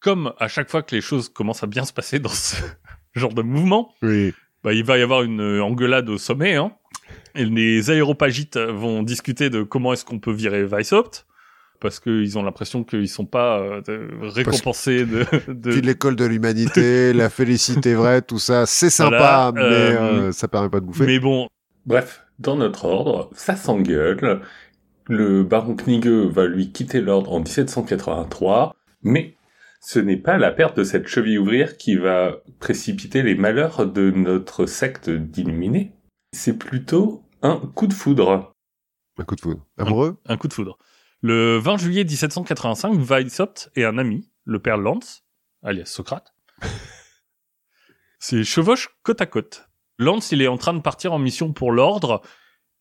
Comme à chaque fois que les choses commencent à bien se passer dans ce genre de mouvement, Oui. bah, il va y avoir une euh, engueulade au sommet. Hein, et les aéropagites vont discuter de comment est-ce qu'on peut virer Weishaupt. Parce qu'ils ont l'impression qu'ils sont pas euh, récompensés de, de, Puis l'école de l'humanité, la félicité vraie, tout ça, c'est sympa, Voilà, mais euh, euh, ça permet pas de bouffer. Mais bon, Bref, dans notre ordre, ça s'engueule. Le baron Knigge va lui quitter l'ordre en 1783, mais ce n'est pas la perte de cette cheville ouvrière qui va précipiter les malheurs de notre secte d'illuminés. C'est plutôt un coup de foudre. Un coup de foudre. Amoureux? Un coup de foudre. Le 20 juillet 1785, Weishaupt et un ami, le père Lantz, alias Socrate, se chevauchent côte à côte. Lantz, il est en train de partir en mission pour l'ordre,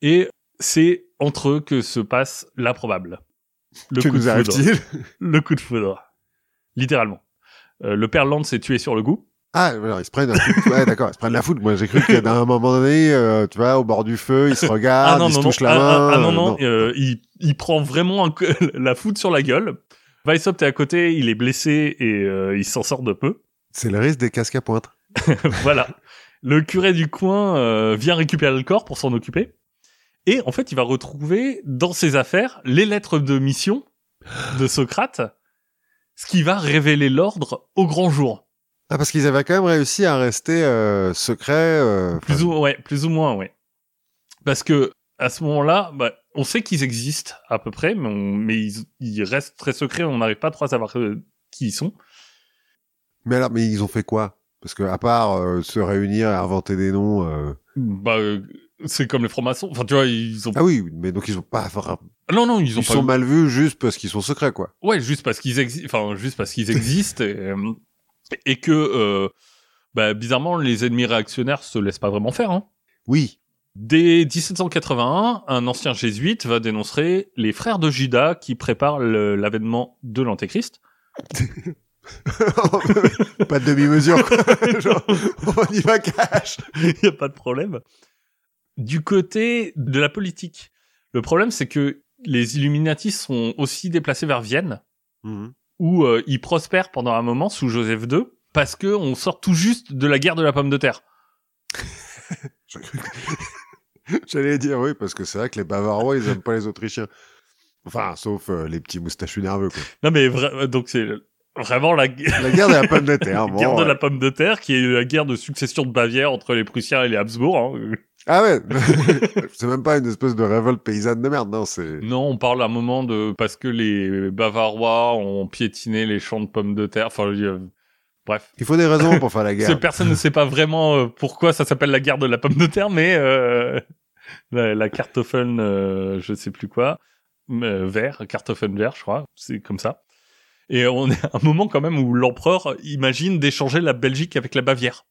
et c'est entre eux que se passe l'improbable. Le Que coup de foudre. Le coup de foudre. Littéralement. Euh, le père Lantz est tué sur le goût. Ah, alors ils se prennent. Ouais, d'accord, ils se prennent la foudre. Moi, j'ai cru qu'à un moment donné, euh, tu vois, au bord du feu, ils se regardent, ils se touchent la ah, main. ah, ah, non, euh, non, euh, il, il prend vraiment un la foudre sur la gueule. Weishaupt est à côté, il est blessé et euh, il s'en sort de peu. C'est le risque des casques à pointe. voilà. Le curé du coin euh, vient récupérer le corps pour s'en occuper. Et en fait, il va retrouver dans ses affaires les lettres de mission de Socrate, ce qui va révéler l'ordre au grand jour. Ah, parce qu'ils avaient quand même réussi à rester euh, secrets. euh, Plus ou, ouais, plus ou moins, ouais. Parce que à ce moment-là, bah, on sait qu'ils existent à peu près, mais, on- mais ils, ils restent très secrets. On n'arrive pas trop à savoir euh, qui ils sont. Mais alors, mais ils ont fait quoi? Parce que à part euh, se réunir et inventer des noms. euh, Bah, euh, c'est comme les francs-maçons. Enfin, tu vois, ils ont. Ah oui, mais donc ils ont pas. enfin, non, non, ils ont ils pas. sont mal vus juste parce qu'ils sont secrets, quoi. Ouais, juste parce qu'ils existent. Enfin, juste parce qu'ils existent et, euh, et que, euh, bah, bizarrement, les ennemis réactionnaires se laissent pas vraiment faire. Hein. Oui. Dès 1781, un ancien jésuite va dénoncer les frères de Judas qui préparent l'avènement de l'Antéchrist. pas de demi-mesure. Genre, on y va cash. Il n'y a pas de problème. Du côté de la politique, le problème c'est que les Illuminati sont aussi déplacés vers Vienne, Mhm. Où euh, ils prospèrent pendant un moment sous Joseph II, parce que on sort tout juste de la guerre de la pomme de terre. J'allais dire oui, parce que c'est vrai que les Bavarois, ils aiment pas les Autrichiens. Enfin, sauf euh, les petits moustachus nerveux, quoi. Non mais vra- donc c'est vraiment la, La guerre de la pomme de terre. bon, guerre de ouais. la pomme de terre, qui est la guerre de succession de Bavière entre les Prussiens et les Habsbourg. hein. Ah ouais. c'est même pas une espèce de révolte paysanne de merde, non, c'est... Non, on parle à un moment de parce que les Bavarois ont piétiné les champs de pommes de terre. Enfin, euh, bref, Il faut des raisons pour faire la guerre. personne ne sait pas vraiment euh, pourquoi ça s'appelle la guerre de la pomme de terre, mais euh, la, la Kartoffeln, euh, je sais plus quoi, euh, vert, Kartoffeln vert, je crois, c'est comme ça. Et on est à un moment quand même où l'empereur imagine d'échanger la Belgique avec la Bavière.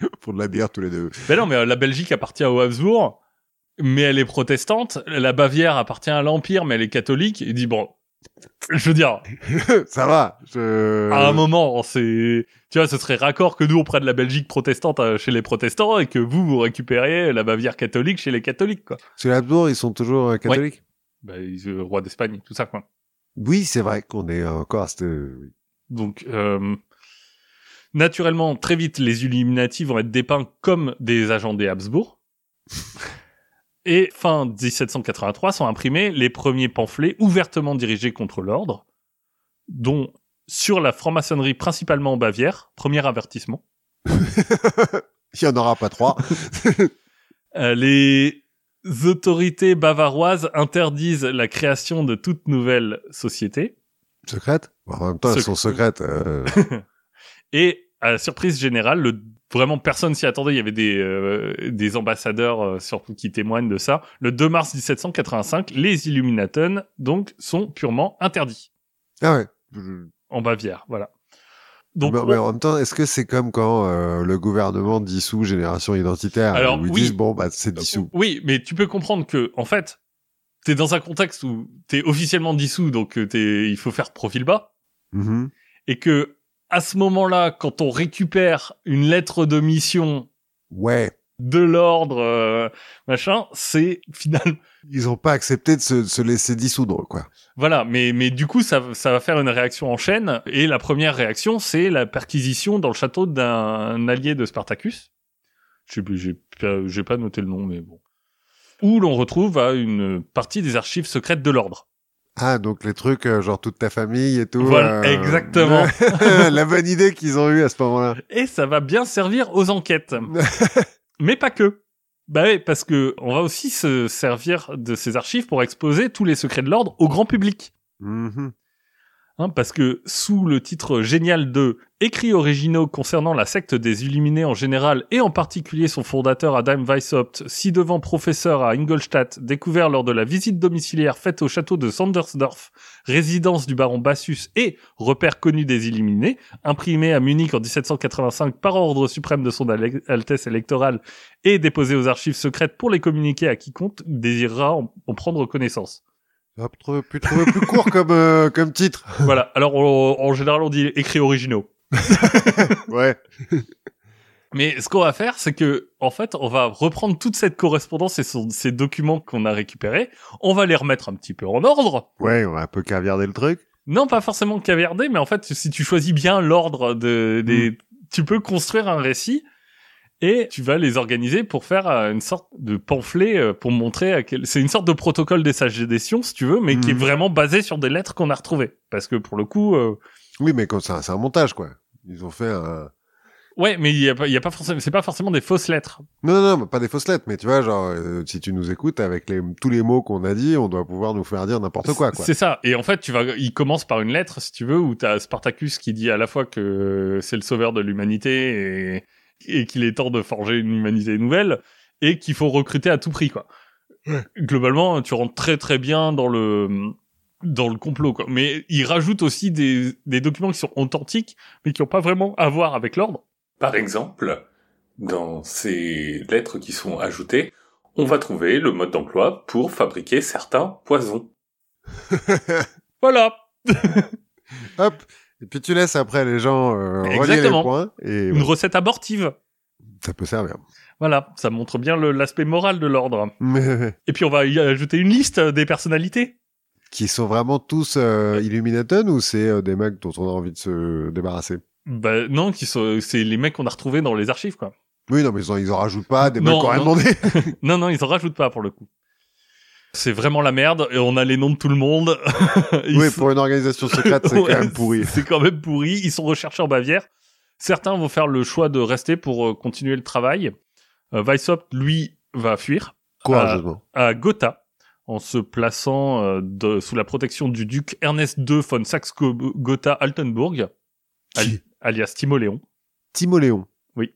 pour de la bière tous les deux. Ben non, mais euh, la Belgique appartient aux Habsbourg, mais elle est protestante. La Bavière appartient à l'Empire, mais elle est catholique. Il dit bon, je veux dire, Ça va. Je... à un moment, c'est, tu vois, ce serait raccord que nous on prenne la Belgique protestante euh, chez les protestants et que vous vous récupériez la Bavière catholique chez les catholiques, quoi. Sur les Habsbourg, ils sont toujours euh, catholiques? Bah, ils- euh, roi d'Espagne, tout ça, quoi. Oui, c'est vrai qu'on est encore à cette... Donc, euh, naturellement, très vite, les Illuminati vont être dépeints comme des agents des Habsbourg. Et fin 1783 sont imprimés les premiers pamphlets ouvertement dirigés contre l'ordre, dont sur la franc-maçonnerie principalement en Bavière, premier avertissement. Il y en aura pas trois. Euh, les autorités bavaroises interdisent la création de toute nouvelle société. Secrète En même temps, elles sont secrètes. euh, Et à la surprise générale, le, vraiment personne s'y attendait. Il y avait des, euh, des ambassadeurs euh, surtout qui témoignent de ça. Le 2 mars 1785, les Illuminaten donc sont purement interdits Ah ouais. En Bavière. Voilà. Donc mais, mais en même temps, est-ce que c'est comme quand euh, le gouvernement dissout Génération Identitaire? Alors, où ils oui. disent bon bah c'est dissous. oui, mais tu peux comprendre que en fait, t'es dans un contexte où t'es officiellement dissous, donc euh, t'es, il faut faire profil bas. Mhm. et que à ce moment-là, quand on récupère une lettre de mission Ouais. de l'ordre, euh, machin, c'est finalement Ils ont pas accepté de se, de se laisser dissoudre quoi. voilà. Mais mais du coup, ça ça va faire une réaction en chaîne. Et la première réaction, c'est la perquisition dans le château d'un allié de Spartacus. Je sais plus, j'ai pas, j'ai pas noté le nom, mais bon. Où l'on retrouve une partie des archives secrètes de l'ordre. Ah donc les trucs euh, genre toute ta famille et tout. Voilà, euh, exactement. la bonne idée qu'ils ont eue à ce moment-là. Et ça va bien servir aux enquêtes. Mais pas que. Bah oui, parce que on va aussi se servir de ces archives pour exposer tous les secrets de l'ordre au grand public. Mhm. Hein, parce que sous le titre génial de Écrits originaux concernant la secte des Illuminés en général et en particulier son fondateur Adam Weishaupt, ci-devant professeur à Ingolstadt, découvert lors de la visite domiciliaire faite au château de Sandersdorf, résidence du baron Bassus et repère connu des Illuminés, imprimé à Munich en 1785 par ordre suprême de son Altesse électorale et déposé aux archives secrètes pour les communiquer à quiconque désirera en prendre connaissance. On pu trouver, plus court comme euh, comme titre. voilà. Alors, on- en général, on dit écrits originaux. Ouais. Mais ce qu'on va faire, c'est que, en fait, on va reprendre toute cette correspondance et son- ces documents qu'on a récupérés, on va les remettre un petit peu en ordre. Ouais, on va un peu caviarder le truc. Non, pas forcément caviarder, mais en fait, si tu choisis bien l'ordre de, des, tu peux construire un récit Et tu vas les organiser pour faire euh, une sorte de pamphlet euh, pour montrer à quel... C'est une sorte de protocole des sages des sciences, si tu veux, mais qui est Mhm. vraiment basé sur des lettres qu'on a retrouvées. Parce que pour le coup, euh, Oui, mais comme ça, c'est un montage, quoi. Ils ont fait un... ouais, mais il y a pas, il y a pas forcément, c'est pas forcément des fausses lettres. Non, non, non, pas des fausses lettres, mais tu vois, genre, euh, si tu nous écoutes, avec les, tous les mots qu'on a dit, on doit pouvoir nous faire dire n'importe quoi, quoi. C'est ça. Et en fait, tu vas, il commence par une lettre, si tu veux, où t'as Spartacus qui dit à la fois que c'est le sauveur de l'humanité et, et qu'il est temps de forger une humanité nouvelle et qu'il faut recruter à tout prix, quoi. Globalement, tu rentres très très bien dans le dans le complot, quoi. Mais il rajoute aussi des, des documents qui sont authentiques, mais qui n'ont pas vraiment à voir avec l'ordre. Par exemple, dans ces lettres qui sont ajoutées, on va trouver le mode d'emploi pour fabriquer certains poisons. Voilà. Hop. Et puis tu laisses après les gens euh, relier les points, et Une recette abortive. ça peut servir. Voilà. Ça montre bien l'aspect moral de l'ordre. Et puis on va y ajouter une liste des personnalités. qui sont vraiment tous euh, Illuminaton ou c'est euh, des mecs dont on a envie de se débarrasser? Bah non, qui sont, c'est les mecs qu'on a retrouvés dans les archives, quoi. Oui, non, mais ils en, ils en rajoutent pas, des Non, mecs rien non. demandé. Non, non, ils en rajoutent pas pour le coup. C'est vraiment la merde et on a les noms de tout le monde. Oui, sont- pour une organisation secrète, c'est Ouais, quand même pourri. C'est quand même pourri. Ils sont recherchés en Bavière. Certains vont faire le choix de rester pour euh, continuer le travail. Euh, lui, va fuir Courageusement. à Gotha en se plaçant euh, de- sous la protection du duc Ernest II von Saxe-Gotha-Altenburg, alias Timoléon. Timoléon. Oui.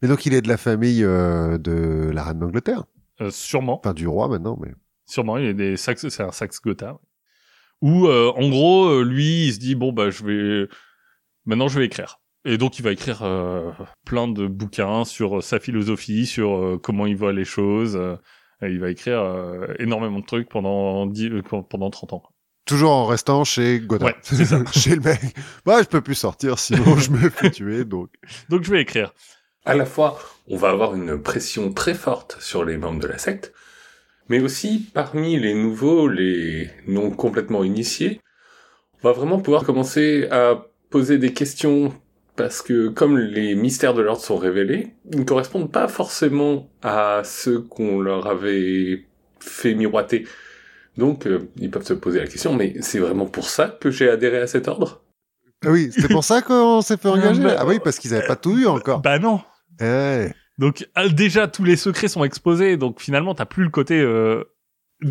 Mais donc il est de la famille euh, de la reine d'Angleterre. Sûrement. Enfin, du roi maintenant, mais... Sûrement, il est des Saxe, c'est un Saxe Gotha. Où, euh, en gros, euh, lui, il se dit bon bah je vais maintenant je vais écrire. Et donc il va écrire euh, plein de bouquins sur euh, sa philosophie, sur euh, comment il voit les choses. euh, et il va écrire euh, énormément de trucs pendant 10, euh, pendant 30 ans. Toujours en restant chez Godin. Ouais, c'est ça. chez le mec. Bah, je peux plus sortir, sinon je me fais tuer, donc... Donc je vais écrire. À la fois, on va avoir une pression très forte sur les membres de la secte, mais aussi parmi les nouveaux, les non complètement initiés, on va vraiment pouvoir commencer à poser des questions parce que comme les mystères de l'ordre sont révélés, ils ne correspondent pas forcément à ceux qu'on leur avait fait miroiter. Donc, euh, ils peuvent se poser la question, mais c'est vraiment pour ça que j'ai adhéré à cet ordre? Ah oui, c'est pour ça qu'on s'est fait engager bah, Ah oui, parce qu'ils avaient pas tout eu encore. Bah non. Eh, Donc ah, déjà tous les secrets sont exposés, donc finalement t'as plus le côté euh,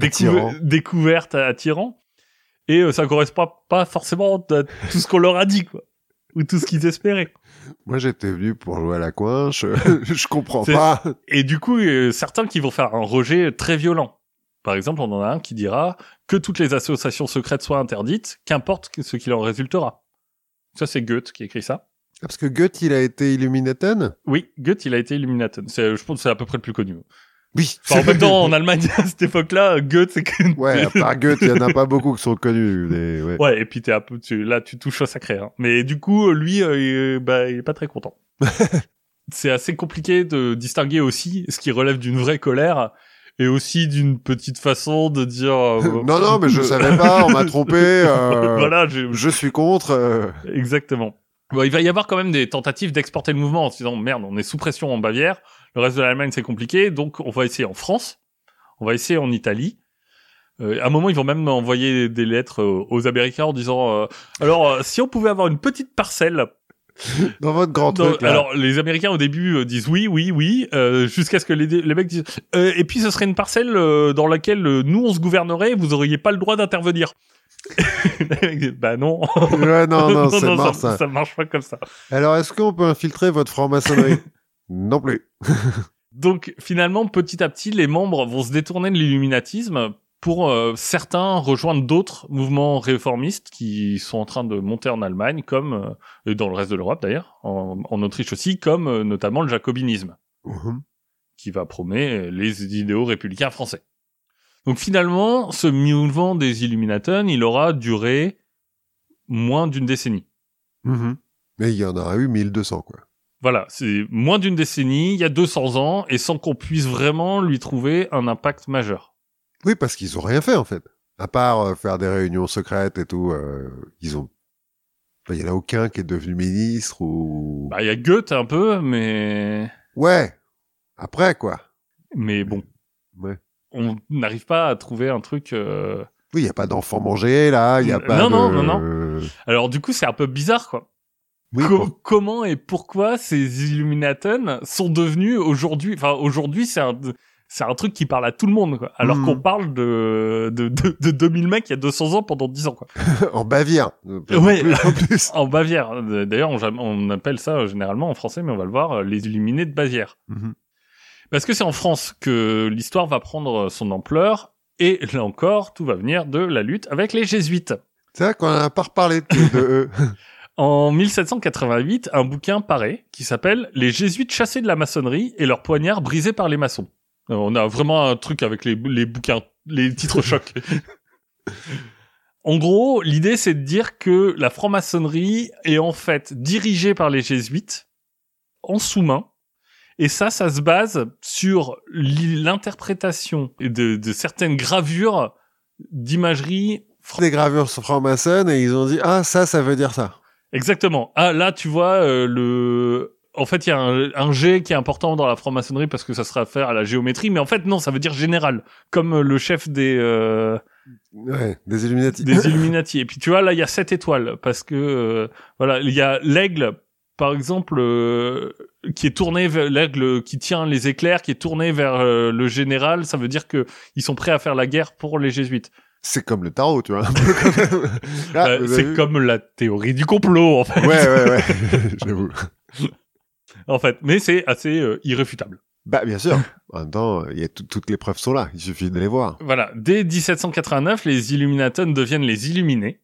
Attirant. découverte attirant, et euh, ça correspond pas forcément à tout ce qu'on leur a dit quoi, ou tout ce qu'ils espéraient. Moi, j'étais venu pour jouer à la coinche. je comprends pas. Et du coup euh, certains qui vont faire un rejet très violent. Par exemple, on en a un qui dira que toutes les associations secrètes soient interdites, qu'importe ce qu'il en résultera. Ça c'est Goethe qui écrit ça. Parce que Goethe, il a été Illuminaton Oui, Goethe il a été Illuminaton. C'est, je pense que c'est à peu près le plus connu. Oui. Enfin, en même temps, en Allemagne, à cette époque-là, Goethe, c'est que... Ouais, à part Goethe, il y en a pas beaucoup qui sont connus. ouais. Ouais, et puis t'es un peu, tu, là, tu touches au sacré. Hein. Mais du coup, lui, euh, il, est- bah, il est pas très content. c'est assez compliqué de distinguer aussi ce qui relève d'une vraie colère et aussi d'une petite façon de dire. euh, non, non, mais je savais pas, on m'a trompé. euh, voilà, Je suis contre. euh, exactement. Bon, il va y avoir quand même des tentatives d'exporter le mouvement en se disant merde, on est sous pression en Bavière, le reste de l'Allemagne c'est compliqué, donc on va essayer en France, on va essayer en Italie. Euh, à un moment, ils vont même envoyer des lettres euh, aux Américains en disant euh, alors euh, si on pouvait avoir une petite parcelle. Dans votre grand dans- truc, là. alors les Américains au début euh, disent oui, oui, oui, euh, jusqu'à ce que les, les mecs disent euh, et puis ce serait une parcelle dans laquelle nous on se gouvernerait, et vous auriez pas le droit d'intervenir. Bah non. Ouais, non, non, mort, ça, ça. ça marche pas comme ça. Alors, est-ce qu'on peut infiltrer votre franc-maçonnerie? Non plus. Donc finalement, petit à petit, les membres vont se détourner de l'illuminatisme pour euh, certains rejoindre d'autres mouvements réformistes qui sont en train de monter en Allemagne, comme euh, et dans le reste de l'Europe d'ailleurs, en, en Autriche aussi, comme euh, notamment le jacobinisme, qui va prôner les idéaux républicains français. Donc finalement, ce mouvement des Illuminatons, il aura duré moins d'une décennie. Mhm. Mais il y en aura eu 1200, quoi. Voilà, c'est moins d'une décennie, il y a 200 ans, et sans qu'on puisse vraiment lui trouver un impact majeur. Oui, parce qu'ils ont rien fait, en fait. À part euh, faire des réunions secrètes et tout, euh, ils ont... Enfin, Il y en a aucun qui est devenu ministre ou... Bah, il y a Goethe un peu, mais Ouais. Après, quoi. Mais bon, Ouais. On n'arrive pas à trouver un truc. euh, Oui, il y a pas d'enfants mangés, là. Il y a Non, pas non, de... non, non. Alors du coup, c'est un peu bizarre, quoi. Oui, Co- pour- Comment et pourquoi ces Illuminaten sont devenus aujourd'hui Enfin, aujourd'hui, c'est un c'est un truc qui parle à tout le monde, quoi. Alors Mhm. qu'on parle de, de, de, de 2000 mecs il y a 200 ans pendant 10 ans, quoi. en Bavière. Euh, Ouais. plus, en plus. En Bavière. D'ailleurs, on, on appelle ça euh, généralement en français, mais on va le voir, euh, les Illuminés de Bavière. Mhm. Parce que c'est en France que l'histoire va prendre son ampleur, et là encore, tout va venir de la lutte avec les jésuites. C'est vrai qu'on n'a pas reparlé de, eux. En 1788, un bouquin paraît qui s'appelle Les Jésuites chassés de la maçonnerie et leurs poignards brisés par les maçons. Euh, On a vraiment un truc avec les, les bouquins, les titres chocs. en gros, l'idée c'est de dire que la franc-maçonnerie est en fait dirigée par les jésuites en sous-main. Et ça, ça se base sur l'i- l'interprétation de, de certaines gravures d'imagerie Des gravures sur franc-maçonne et ils ont dit, ah, ça, ça veut dire ça. Exactement. Ah là, tu vois euh, le. En fait, il y a un, un G qui est important dans la franc-maçonnerie parce que ça sera affaire à la géométrie, mais en fait non, ça veut dire général, comme euh, le chef des euh, Ouais, des Illuminati. des Illuminati. Et puis tu vois là, il y a sept étoiles parce que euh, voilà, il y a l'aigle, par exemple, euh, qui est tourné vers l'aigle qui tient les éclairs, qui est tourné vers euh, le général. Ça veut dire que ils sont prêts à faire la guerre pour les jésuites. C'est comme le tarot, tu vois. Ah, Euh, c'est comme la théorie du complot en fait. Ouais, ouais, ouais. J'avoue. En fait, mais c'est assez irréfutable. Bah, bien sûr. En même temps, y a toutes les preuves sont là. Il suffit de les voir. Voilà, dès 1789, les Illuminatons deviennent les Illuminés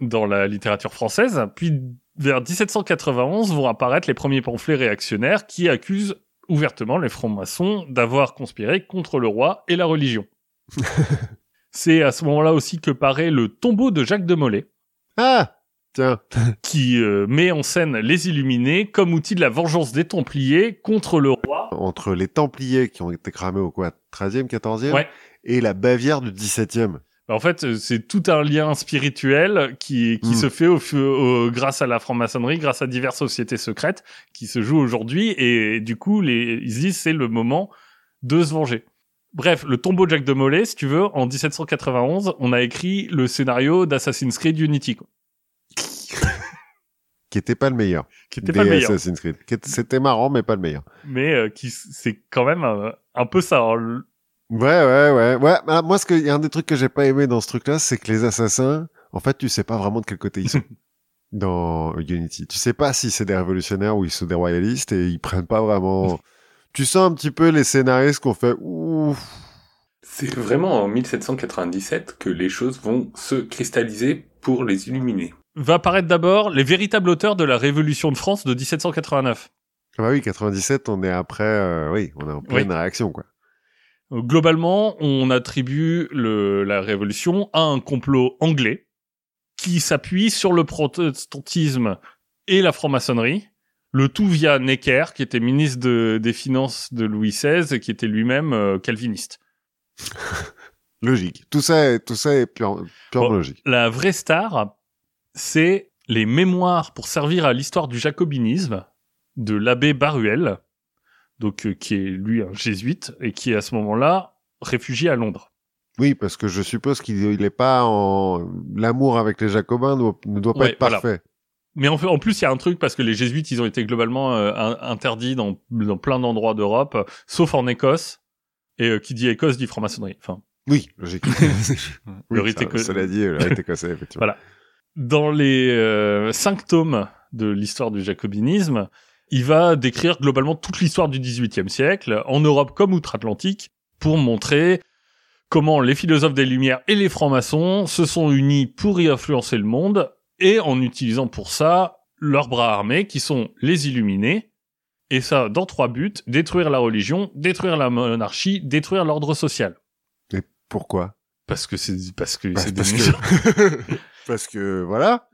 dans la littérature française, puis vers 1791 vont apparaître les premiers pamphlets réactionnaires qui accusent ouvertement les francs-maçons d'avoir conspiré contre le roi et la religion. C'est à ce moment-là aussi que paraît le tombeau de Jacques de Molay, Ah! Tiens. qui euh, met en scène les Illuminés comme outil de la vengeance des Templiers contre le roi. Entre les Templiers qui ont été cramés au quoi? 13e, 14e? Ouais. Et la Bavière du 17e. En fait, euh, c'est tout un lien spirituel qui, qui Mm. se fait au, au- grâce à la franc-maçonnerie, grâce à diverses sociétés secrètes qui se jouent aujourd'hui. Et du coup, les, ils se disent c'est le moment de se venger. Bref, le tombeau de Jacques de Molay, si tu veux, en 1791, on a écrit le scénario d'Assassin's Creed Unity, quoi, Qui était pas le meilleur. qui était pas le meilleur, Assassin's Creed. C'était marrant, mais pas le meilleur. mais euh, qui c'est quand même euh, un peu ça. hein, Ouais, ouais, ouais. Ouais, bah, moi, ce que, il y a un des trucs que j'ai pas aimé dans ce truc-là, c'est que les assassins, en fait, tu sais pas vraiment de quel côté ils sont. dans Unity. Tu sais pas si c'est des révolutionnaires ou ils sont des royalistes et ils prennent pas vraiment, tu sens un petit peu les scénaristes qu'on fait, ouf. C'est vraiment en 1797 que les choses vont se cristalliser pour les illuminer. Va apparaître d'abord les véritables auteurs de la Révolution de France de 1789. Ah bah oui, 97, on est après, euh, oui, on est en pleine réaction, quoi. Globalement, on attribue le, la révolution à un complot anglais qui s'appuie sur le protestantisme et la franc-maçonnerie, le tout via Necker, qui était ministre de- des Finances de Louis XVI et qui était lui-même euh, calviniste. Logique. Tout ça, est, tout ça est pure, pure Bon. logique. La vraie star, c'est les mémoires pour servir à l'histoire du jacobinisme de l'abbé Baruel, donc euh, qui est lui un jésuite et qui est à ce moment-là réfugié à Londres. Oui, parce que je suppose qu'il il est pas en, l'amour avec les Jacobins doit- ne doit pas Ouais, être voilà. parfait. Mais en, fait, en plus, il y a un truc parce que les jésuites, ils ont été globalement euh, in- interdits dans, dans plein d'endroits d'Europe, euh, sauf en Écosse. Et euh, qui dit Écosse dit franc-maçonnerie. Enfin, Oui, logique. le rite ça, éco- cela dit, le rite écossais, effectivement. Voilà. dans les euh, cinq tomes de l'histoire du jacobinisme, il va décrire globalement toute l'histoire du XVIIIe siècle, en Europe comme outre-Atlantique, pour montrer comment les philosophes des Lumières et les francs-maçons se sont unis pour y influencer le monde, et en utilisant pour ça leurs bras armés, qui sont les Illuminés, et ça dans trois buts, détruire la religion, détruire la monarchie, détruire l'ordre social. Pourquoi? Parce que c'est parce que Bah, c'est parce des- que parce que voilà.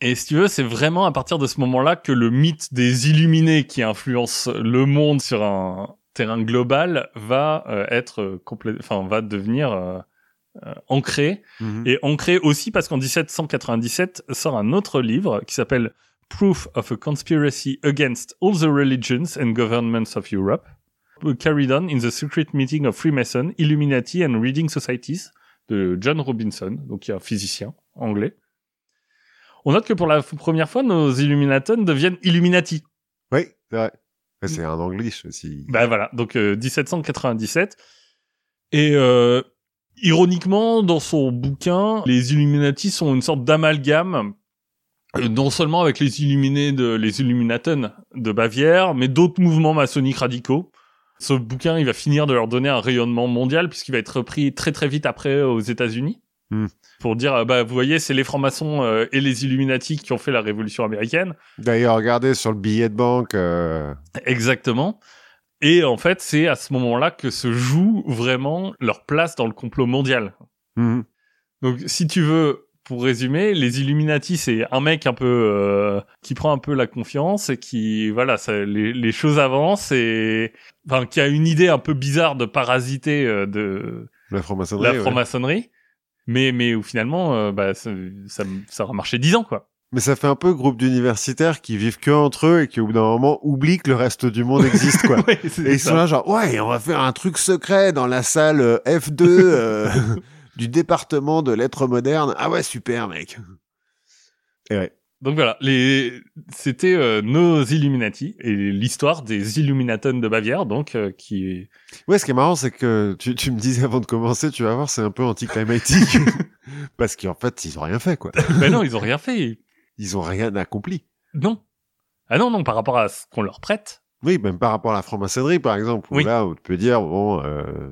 Et si tu veux, c'est vraiment à partir de ce moment-là que le mythe des illuminés qui influence le monde sur un terrain global va euh, être complet, enfin va devenir euh, euh, ancré Mhm. et ancré aussi parce qu'en 1797 sort un autre livre qui s'appelle proof of a conspiracy against all the religions and governments of Europe, carried on in the secret meeting of Freemason, Illuminati and Reading Societies de John Robinson, donc qui est un physicien anglais. On note que pour la première fois, nos Illuminatons deviennent Illuminati. Oui, c'est vrai. C'est un anglais aussi. Ben voilà, donc euh, 1797. Et euh, ironiquement, dans son bouquin, les Illuminati sont une sorte d'amalgame, euh, non seulement avec les Illuminés de les Illuminaten de Bavière, mais d'autres mouvements maçonniques radicaux. Ce bouquin, il va finir de leur donner un rayonnement mondial puisqu'il va être repris très très vite après aux États-Unis. Hmm. Pour dire, euh, bah, vous voyez, c'est les francs-maçons euh, et les Illuminati qui ont fait la révolution américaine. D'ailleurs, regardez sur le billet de banque. euh, Exactement. Et en fait, c'est à ce moment-là que se joue vraiment leur place dans le complot mondial. mhm. Donc, si tu veux, pour résumer, les Illuminati, c'est un mec un peu euh, qui prend un peu la confiance et qui, voilà, ça, les, les choses avancent et enfin, qui a une idée un peu bizarre de parasiter euh, de La franc-maçonnerie. la ouais. Mais mais où finalement, euh, bah, ça, ça, ça aura marché dix ans, quoi. Mais ça fait un peu groupe d'universitaires qui vivent que entre eux et qui au bout d'un moment oublient que le reste du monde existe quoi. Ouais, Et ils ça. sont là genre ouais on va faire un truc secret dans la salle euh, F2 euh, du département de lettres modernes. Ah ouais super mec. Et ouais. Donc voilà, les c'était euh, nos Illuminati et l'histoire des Illuminatons de Bavière, donc euh, qui Ouais ce qui est marrant c'est que tu, tu me disais avant de commencer tu vas voir c'est un peu anticlimatique parce qu'en fait ils ont rien fait quoi. ben non, ils ont rien fait. Ils ont rien accompli. Non. Ah non, non, par rapport à ce qu'on leur prête. Oui, même par rapport à la franc-maçonnerie, par exemple, où Oui. là, on peut dire, bon, euh,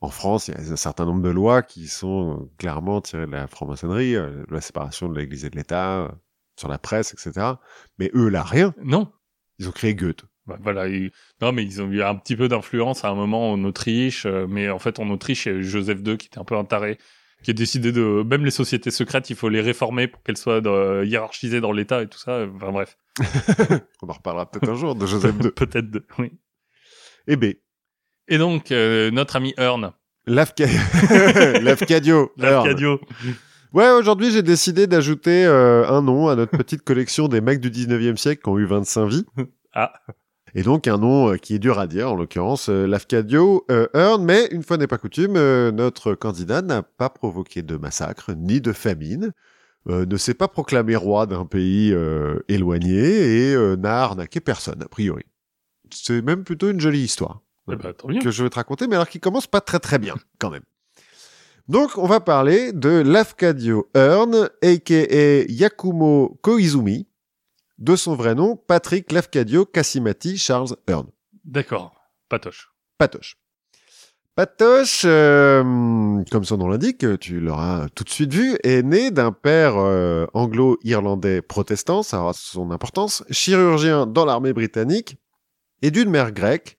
en France, il y a un certain nombre de lois qui sont clairement tirées de la franc-maçonnerie, euh, la séparation de l'Église et de l'État, euh, sur la presse, etc. Mais eux, là, rien. Non. Ils ont créé Goethe. Bah, voilà. ils- Non, mais ils ont eu un petit peu d'influence à un moment en Autriche, euh, mais en fait, en Autriche, il y a eu Joseph II qui était un peu un taré, qui a décidé de même les sociétés secrètes, il faut les réformer pour qu'elles soient euh, hiérarchisées dans l'État et tout ça. Enfin bref, On en reparlera peut-être un jour de Joseph II. peut-être. de- Oui. Et B. Et donc euh, notre ami Hearn, L'Afca- L'Afcadio. l'Arcadio. Ouais, aujourd'hui, j'ai décidé d'ajouter euh, un nom à notre petite collection des mecs du 19e siècle qui ont eu 25 vies. Ah. Et donc, un nom euh, qui est dur à dire, en l'occurrence, euh, l'Afcadio euh, Hearn. Mais, une fois n'est pas coutume, euh, notre candidat n'a pas provoqué de massacre, ni de famine, euh, ne s'est pas proclamé roi d'un pays euh, éloigné et euh, n'a arnaqué personne, a priori. C'est même plutôt une jolie histoire Eh ben, tant que je vais te raconter, mais alors qui commence pas très très bien, quand même. Donc, on va parler de l'Afcadio Hearn, a.k.a. Yakumo Koizumi, de son vrai nom, Patrick Lafcadio Cassimati Charles Hearn. D'accord. Patoche. Patoche. Patoche, euh, comme son nom l'indique, tu l'auras tout de suite vu, est né d'un père euh, anglo-irlandais protestant, ça aura son importance, chirurgien dans l'armée britannique, et d'une mère grecque,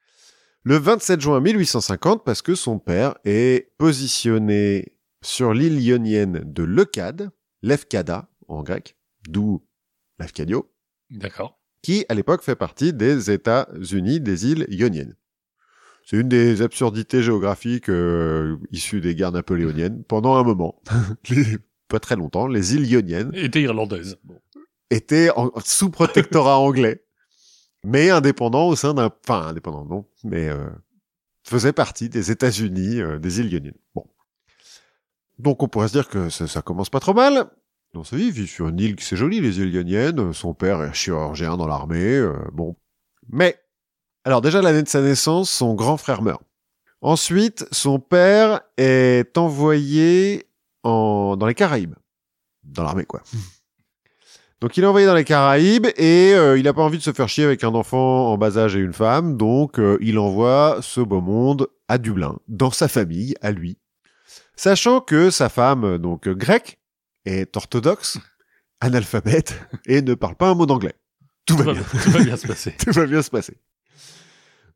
le 27 juin 1850, parce que son père est positionné sur l'île ionienne de Leucade, Lefkada en grec, d'où l'Afcadio, D'accord. qui à l'époque fait partie des États-Unis des îles ioniennes. C'est une des absurdités géographiques euh, issues des guerres napoléoniennes pendant un moment. Pas très longtemps, les îles ioniennes Était irlandaise. Bon. étaient en- sous protectorat anglais, mais indépendants au sein d'un... Enfin, indépendants, non, mais euh, faisaient partie des États-Unis, euh, des îles ioniennes. Bon. Donc on pourrait se dire que ça, commence pas trop mal. Dans sa vie, il vit sur une île qui c'est joli, les îles ioniennes. Son père est chirurgien dans l'armée. euh, bon. Mais, alors déjà l'année de sa naissance, son grand frère meurt. Ensuite, son père est envoyé en... dans les Caraïbes. Dans l'armée, quoi. Donc il est envoyé dans les Caraïbes et euh, il n'a pas envie de se faire chier avec un enfant en bas âge et une femme, donc euh, il envoie ce beau monde à Dublin, dans sa famille, à lui. Sachant que sa femme, donc grecque, est orthodoxe, analphabète et ne parle pas un mot d'anglais. Tout Tout va bien. tout va bien se passer. Tout va bien se passer.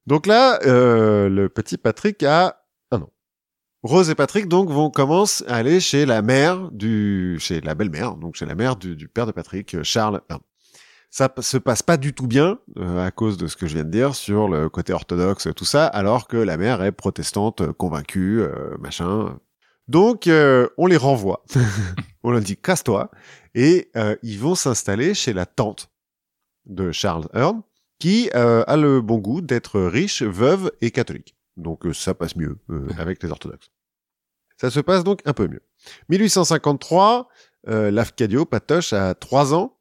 Donc là, euh, le petit Patrick a un an. Rose et Patrick donc vont commencent à aller chez la mère du, chez la belle-mère, donc chez la mère du, du père de Patrick, euh, Charles. Hearn. Ça se passe pas du tout bien euh, à cause de ce que je viens de dire sur le côté orthodoxe, tout ça, alors que la mère est protestante, convaincue, euh, machin. Donc euh, on les renvoie. on leur dit casse-toi et euh, ils vont s'installer chez la tante de Charles Hearn, qui euh, a le bon goût d'être riche, veuve et catholique. Donc euh, ça passe mieux euh, avec les orthodoxes. Ça se passe donc un peu mieux. 1853, euh, Lafcadio, Patoche, a 3 ans.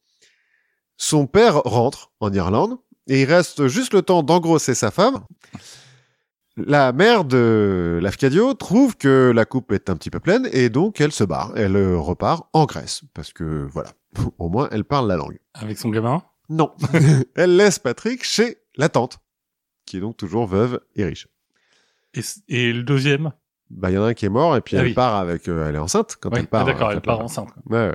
Son père rentre en Irlande et il reste juste le temps d'engrosser sa femme. La mère de Lafcadio trouve que la coupe est un petit peu pleine et donc elle se barre. Elle repart en Grèce parce que voilà, au moins elle parle la langue. Avec son gamin? Non, elle laisse Patrick chez la tante, qui est donc toujours veuve et riche. Et, le deuxième? Bah, il y en a un qui est mort et puis Ah elle oui. part avec, euh, elle est enceinte quand Oui, elle part. ah, d'accord, en elle fait, part enceinte. quoi. Ouais, ouais.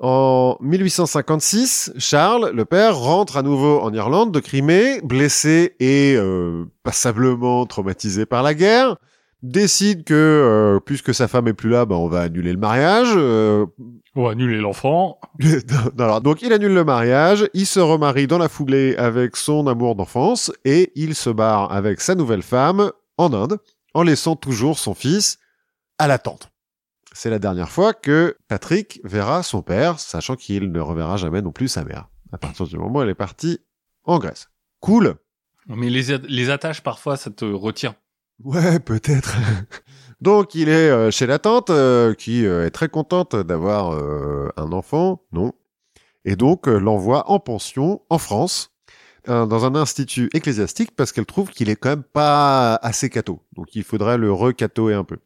En 1856, Charles, le père, rentre à nouveau en Irlande de Crimée, blessé et euh, passablement traumatisé par la guerre. Décide que, euh, puisque sa femme est plus là, bah, on va annuler le mariage. euh, On va annuler l'enfant. non, alors, donc il annule le mariage, il se remarie dans la foulée avec son amour d'enfance et il se barre avec sa nouvelle femme en Inde, en laissant toujours son fils à la tante. C'est la dernière fois que Patrick verra son père, sachant qu'il ne reverra jamais non plus sa mère, à partir du moment où elle est partie en Grèce. Cool Mais les, attaches, parfois, ça te retire. Ouais, peut-être. Donc il est euh, chez la tante euh, qui euh, est très contente d'avoir un enfant, non, et donc l'envoie en pension en France dans un institut ecclésiastique parce qu'elle trouve qu'il est quand même pas assez catho. Donc il faudrait le recatoer un peu.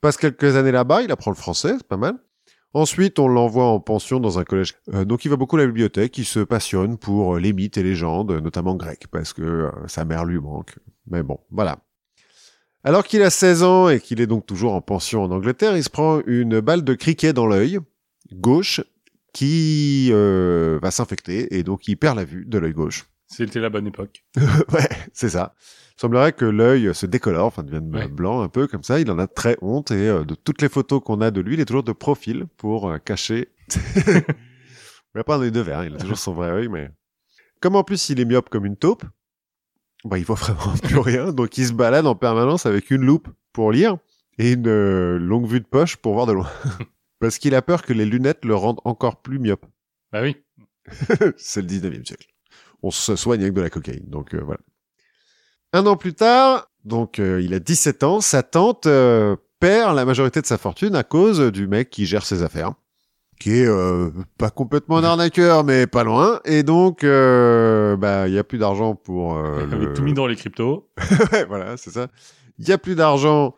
Passe quelques années là-bas, il apprend le français, c'est pas mal. Ensuite, on l'envoie en pension dans un collège. Euh, donc il va beaucoup à la bibliothèque, il se passionne pour euh, les mythes et légendes, notamment grecs, parce que euh, sa mère lui manque. Mais bon, voilà. Alors qu'il a 16 ans et qu'il est donc toujours en pension en Angleterre, il se prend une balle de cricket dans l'œil gauche qui euh, va s'infecter et donc il perd la vue de l'œil gauche. C'était la bonne époque. ouais, c'est ça. Il semblerait que l'œil se décolore, enfin devienne Ouais. blanc un peu comme ça. Il en a très honte et euh, de toutes les photos qu'on a de lui, il est toujours de profil pour euh, cacher. il n'a pas un œil de verre, il a toujours son vrai œil, mais comme en plus il est myope comme une taupe, bah il voit vraiment plus rien, donc il se balade en permanence avec une loupe pour lire et une euh, longue vue de poche pour voir de loin. Parce qu'il a peur que les lunettes le rendent encore plus myope. Bah oui. C'est le 19e siècle. On se soigne avec de la cocaïne, donc euh, voilà. Un an plus tard, donc euh, il a 17 ans, sa tante euh, perd la majorité de sa fortune à cause du mec qui gère ses affaires, qui est euh, pas complètement un arnaqueur, mais pas loin. Et donc, euh, bah, il y a plus d'argent pour euh, Avec le... tout mis dans les cryptos. Ouais, voilà, c'est ça. Il y a plus d'argent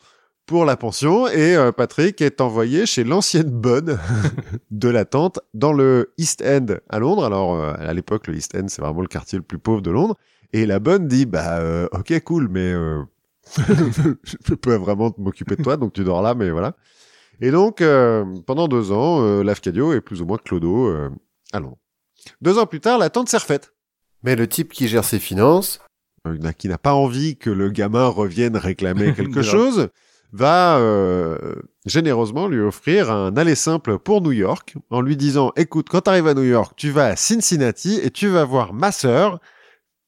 pour la pension et euh, Patrick est envoyé chez l'ancienne bonne de la tante dans le East End à Londres. Alors euh, à l'époque, le East End c'est vraiment le quartier le plus pauvre de Londres. Et la bonne dit bah euh, ok cool, mais euh, je peux vraiment m'occuper de toi, donc tu dors là, mais voilà. Et donc euh, pendant deux ans, euh, Lafcadio est plus ou moins clodo euh, à Londres. Deux ans plus tard, la tante s'est refaite. Mais le type qui gère ses finances, euh, n'a- qui n'a pas envie que le gamin revienne réclamer quelque chose, va euh, généreusement lui offrir un aller simple pour New York en lui disant écoute quand tu arrives à New York tu vas à Cincinnati et tu vas voir ma sœur.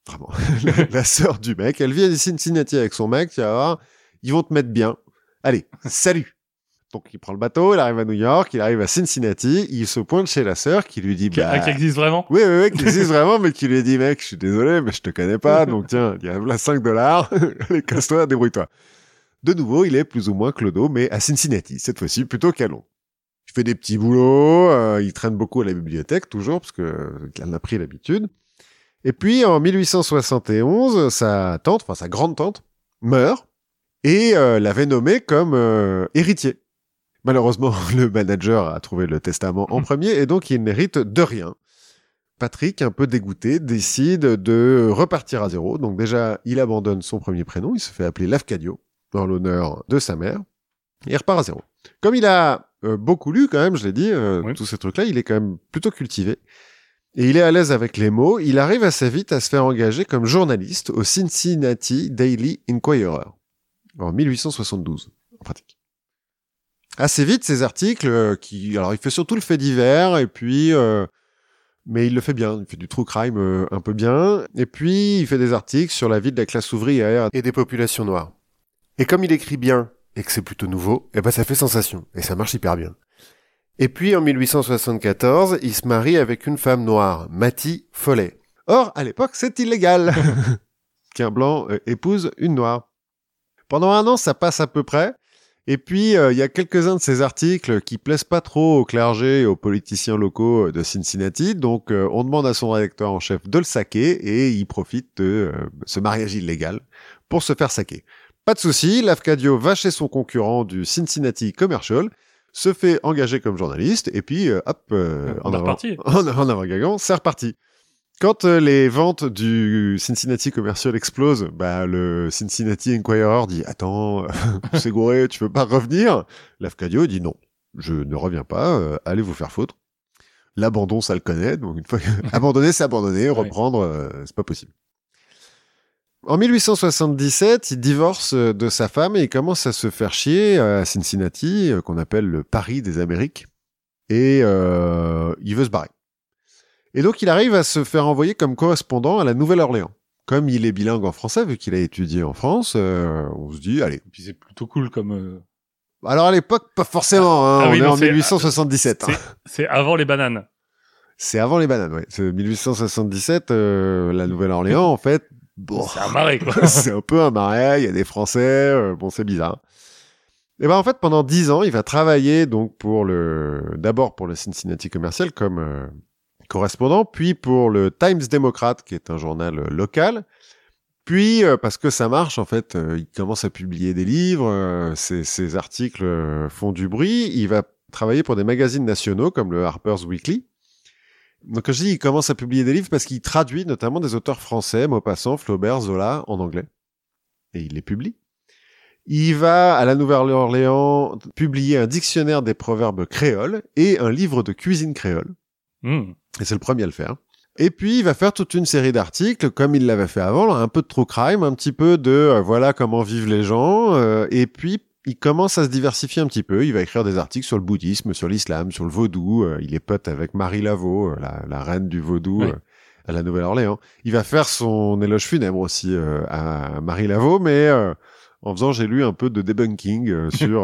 Vraiment. La, sœur du mec. Elle vit à Cincinnati avec son mec. Tu vas voir ils vont te mettre bien. Allez salut. Donc il prend le bateau il arrive à New York il arrive à Cincinnati il se pointe chez la sœur qui lui dit Qui, bah, ah, qui existe vraiment? Oui, oui, oui, qui existe vraiment, mais qui lui dit, mec, je suis désolé, mais je te connais pas, donc tiens, il y a là 5 dollars, allez, casse-toi, débrouille-toi. De nouveau, il est plus ou moins clodo, mais à Cincinnati, cette fois-ci, plutôt qu'à Londres. Il fait des petits boulots, euh, il traîne beaucoup à la bibliothèque, toujours, parce que euh, il en a pris l'habitude. Et puis, en 1871, sa tante, enfin sa grande-tante, meurt, et euh, l'avait nommé comme euh, héritier. Malheureusement, le manager a trouvé le testament en premier et donc il n'hérite de rien. Patrick, un peu dégoûté, décide de repartir à zéro. Donc déjà, il abandonne son premier prénom, il se fait appeler Lafcadio, en l'honneur de sa mère, et il repart à zéro. Comme il a euh, beaucoup lu quand même, je l'ai dit, euh, Oui. tous ces trucs-là, il est quand même plutôt cultivé. Et il est à l'aise avec les mots, il arrive assez vite à se faire engager comme journaliste au Cincinnati Daily Inquirer, en 1872, en pratique assez vite ces articles euh, qui alors il fait surtout le fait divers et puis mais il le fait bien, il fait du true crime un peu bien et puis il fait des articles sur la vie de la classe ouvrière et des populations noires. Et comme il écrit bien et que c'est plutôt nouveau, eh ben ça fait sensation et ça marche hyper bien. Et puis en 1874, il se marie avec une femme noire, Mattie Follet. Or, à l'époque, c'est illégal qu'un blanc euh, épouse une noire. Pendant un an, ça passe à peu près. Et puis, euh, il y a quelques-uns de ces articles qui plaisent pas trop au clergé et aux politiciens locaux euh, de Cincinnati. Donc, euh, on demande à son rédacteur en chef de le saquer et il profite de ce mariage illégal pour se faire saquer. Pas de souci, Lafcadio va chez son concurrent du Cincinnati Commercial, se fait engager comme journaliste et puis, euh, hop, euh, On en, avant, reparti. en, en avant gagnant, c'est reparti. Quand euh, les ventes du Cincinnati Commercial explosent, bah, le Cincinnati Enquirer dit Attends, euh, c'est gouré, tu veux pas revenir? Lafcadio dit Non, je ne reviens pas, allez vous faire foutre. L'abandon, ça le connaît, donc une fois que- abandonner, c'est abandonner, reprendre, c'est pas possible. En 1877, il divorce euh, de sa femme et il commence à se faire chier à Cincinnati, euh, qu'on appelle le Paris des Amériques, et euh, il veut se barrer. Et donc il arrive à se faire envoyer comme correspondant à la Nouvelle-Orléans. Comme il est bilingue en français, vu qu'il a étudié en France, euh, on se dit, allez. Puis c'est plutôt cool comme. euh, Alors à l'époque, pas forcément, hein, Ah on oui, est non, en c'est- 1877. hein. C'est avant les bananes. C'est avant les bananes, ouais. C'est 1877, euh, la Nouvelle-Orléans, en fait, bon, C'est un marais, quoi. c'est un peu un marais, il y a des Français, euh, bon, c'est bizarre. Et ben en fait, pendant dix ans, il va travailler donc pour le, d'abord pour le Cincinnati Commercial comme euh, correspondant, puis pour le Times Democrat, qui est un journal euh, local. Puis, euh, parce que ça marche, en fait, il commence à publier des livres, ses, ses articles font du bruit. Il va travailler pour des magazines nationaux comme le Harper's Weekly. Donc, quand je dis il commence à publier des livres, parce qu'il traduit notamment des auteurs français, Maupassant, Flaubert, Zola, en anglais. Et il les publie. Il va à la Nouvelle-Orléans publier un dictionnaire des proverbes créoles et un livre de cuisine créole. Hmm. Et c'est le premier à le faire. Et puis, il va faire toute une série d'articles, comme il l'avait fait avant, un peu de true crime, un petit peu de euh, voilà comment vivent les gens. euh, et puis, il commence à se diversifier un petit peu. Il va écrire des articles sur le bouddhisme, sur l'islam, sur le vaudou. euh, il est pote avec Marie Laveau, euh, la, la reine du vaudou Oui. euh, à la Nouvelle-Orléans. Il va faire son éloge funèbre aussi à Marie Laveau, mais en faisant, j'ai lu un peu de debunking sur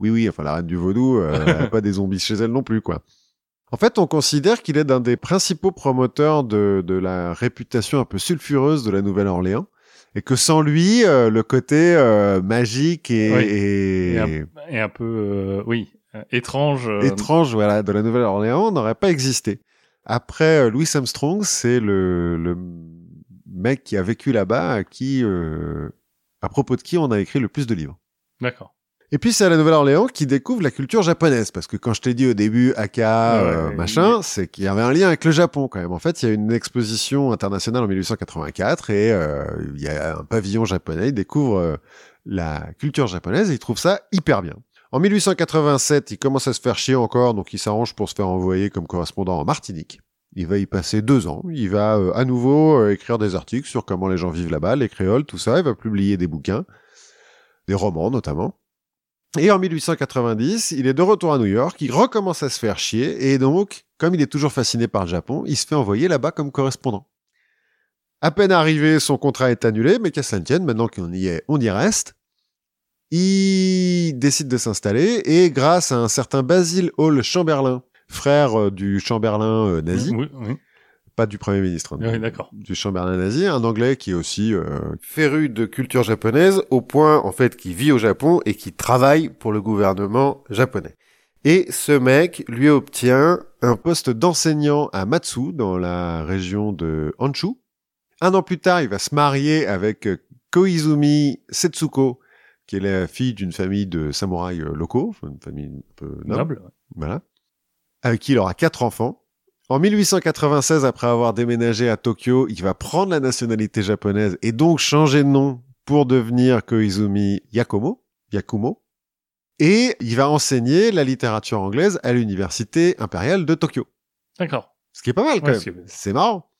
oui, oui, enfin la reine du vaudou, euh, elle a pas des zombies chez elle non plus, quoi. En fait, on considère qu'il est d'un des principaux promoteurs de, de la réputation un peu sulfureuse de la Nouvelle-Orléans, et que sans lui, euh, le côté euh, magique et, Oui. et Et un, et un peu, euh, oui, étrange. étrange voilà, de la Nouvelle-Orléans n'aurait pas existé. Après, Louis Armstrong, c'est le, le mec qui a vécu là-bas, qui, à propos de qui on a écrit le plus de livres. D'accord. Et puis c'est à la Nouvelle-Orléans qui découvre la culture japonaise, parce que quand je t'ai dit au début Aka, Ouais, euh, machin, c'est qu'il y avait un lien avec le Japon quand même. En fait, il y a une exposition internationale en 1884 et euh, il y a un pavillon japonais, il découvre euh, la culture japonaise et il trouve ça hyper bien. En 1887, il commence à se faire chier encore, donc il s'arrange pour se faire envoyer comme correspondant en Martinique. Il va y passer deux ans. Il va euh, à nouveau euh, écrire des articles sur comment les gens vivent là-bas, les créoles, tout ça. Il va publier des bouquins, des romans notamment. Et en 1890, il est de retour à New York, il recommence à se faire chier, et donc, comme il est toujours fasciné par le Japon, il se fait envoyer là-bas comme correspondant. À peine arrivé, son contrat est annulé, mais qu'à cela ne tienne, maintenant qu'on y est, on y reste. Il décide de s'installer, et grâce à un certain Basil Hall Chamberlain, frère euh, du Chamberlain euh, nazi. Pas du Premier ministre, hein, Oui, d'accord. du Chamberlain nazi, un Anglais qui est aussi euh, Féru de culture japonaise au point en fait qu'il vit au Japon et qui travaille pour le gouvernement japonais. Et ce mec lui obtient un poste d'enseignant à Matsu, dans la région de Honshu. Un an plus tard, il va se marier avec euh, Koizumi Setsuko, qui est la fille d'une famille de samouraïs euh, locaux, une famille un peu noble, Noble. voilà, avec qui il aura quatre enfants. En 1896, après avoir déménagé à Tokyo, il va prendre la nationalité japonaise et donc changer de nom pour devenir Koizumi Yakumo, Yakumo. Et il va enseigner la littérature anglaise à l'université impériale de Tokyo. D'accord. Ce qui est pas mal quand Ouais, même. c'est- C'est marrant.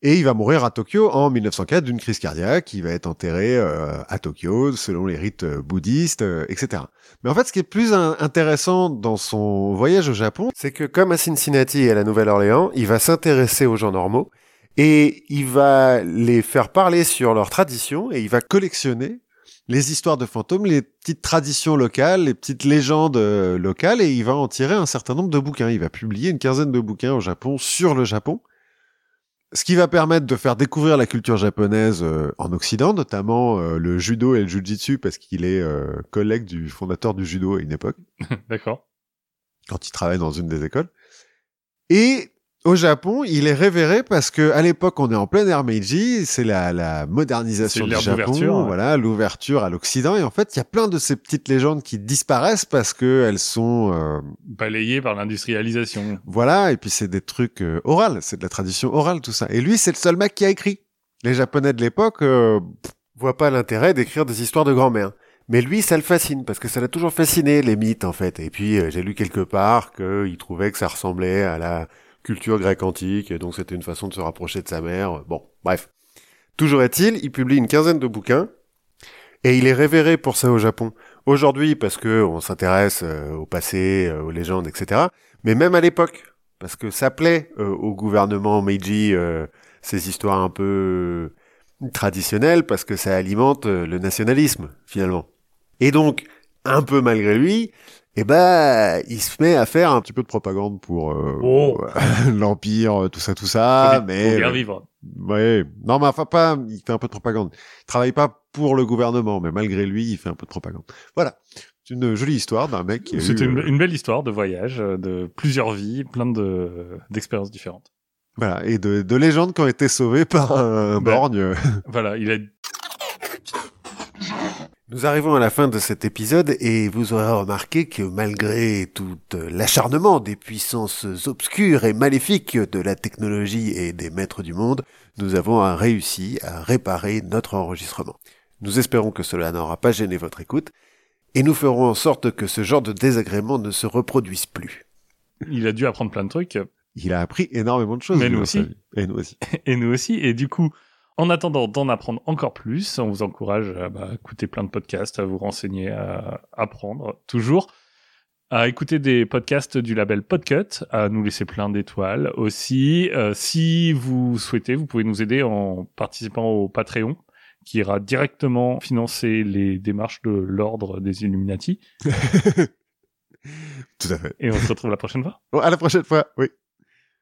Et il va mourir à Tokyo en 1904 d'une crise cardiaque. Il va être enterré euh, à Tokyo selon les rites euh, bouddhistes, euh, etc. Mais en fait, ce qui est plus in- intéressant dans son voyage au Japon, c'est que comme à Cincinnati et à la Nouvelle-Orléans, il va s'intéresser aux gens normaux et il va les faire parler sur leurs traditions et il va collectionner les histoires de fantômes, les petites traditions locales, les petites légendes locales, et il va en tirer un certain nombre de bouquins. Il va publier une quinzaine de bouquins au Japon sur le Japon, ce qui va permettre de faire découvrir la culture japonaise euh, en Occident, notamment euh, le judo et le jujitsu, parce qu'il est collègue du fondateur du judo à une époque, D'accord. quand il travaille dans une des écoles. Et au Japon, il est révéré parce que à l'époque, on est en pleine ère Meiji, c'est la, la modernisation du Japon, voilà, l'ouverture à l'Occident. Et en fait, il y a plein de ces petites légendes qui disparaissent parce que elles sont, euh, Balayé par l'industrialisation. voilà, et puis c'est des trucs euh, orales, c'est de la tradition orale tout ça. Et lui, c'est le seul mec qui a écrit. Les Japonais de l'époque, euh, voit pas l'intérêt d'écrire des histoires de grand-mère. Mais lui, ça le fascine, parce que ça l'a toujours fasciné, les mythes, en fait. Et puis, euh, j'ai lu quelque part qu'il trouvait que ça ressemblait à la culture grecque antique, et donc c'était une façon de se rapprocher de sa mère. Bon, bref. Toujours est-il, il publie une quinzaine de bouquins, et il est révéré pour ça au Japon. Aujourd'hui, parce que on s'intéresse euh, au passé, euh, aux légendes, etc. Mais même à l'époque, parce que ça plaît euh, au gouvernement Meiji, ces histoires un peu traditionnelles, parce que ça alimente le nationalisme, finalement. Et donc, un peu malgré lui, eh ben, il se met à faire un petit peu de propagande pour euh, Oh. l'empire, euh, tout ça, tout ça, Faut mais bien euh, vivre. ouais, non, mais enfin pas, il fait un peu de propagande. Il travaille pas pour le gouvernement, mais malgré lui, il fait un peu de propagande. Voilà, c'est une jolie histoire d'un mec C'était eu, une, euh, une belle histoire de voyage, euh, de plusieurs vies, plein de d'expériences différentes. voilà, et de, de légendes qui ont été sauvées par un, un Ben. borgne. Voilà, il a Nous arrivons à la fin de cet épisode et vous aurez remarqué que malgré tout euh, l'acharnement des puissances obscures et maléfiques de la technologie et des maîtres du monde, nous avons réussi à réparer notre enregistrement. Nous espérons que cela n'aura pas gêné votre écoute et nous ferons en sorte que ce genre de désagrément ne se reproduise plus. il a dû apprendre plein de trucs. Il a appris énormément de choses. Mais nous aussi. Et nous aussi. et nous aussi. Et du coup, en attendant d'en apprendre encore plus, on vous encourage à bah, écouter plein de podcasts, à vous renseigner, à apprendre toujours, à écouter des podcasts du label Podcut, à nous laisser plein d'étoiles aussi. Euh, si vous souhaitez, vous pouvez nous aider en participant au Patreon qui ira directement financer les démarches de l'ordre des Illuminati. Tout à fait. Et on se retrouve la prochaine fois. Bon, à la prochaine fois. Oui.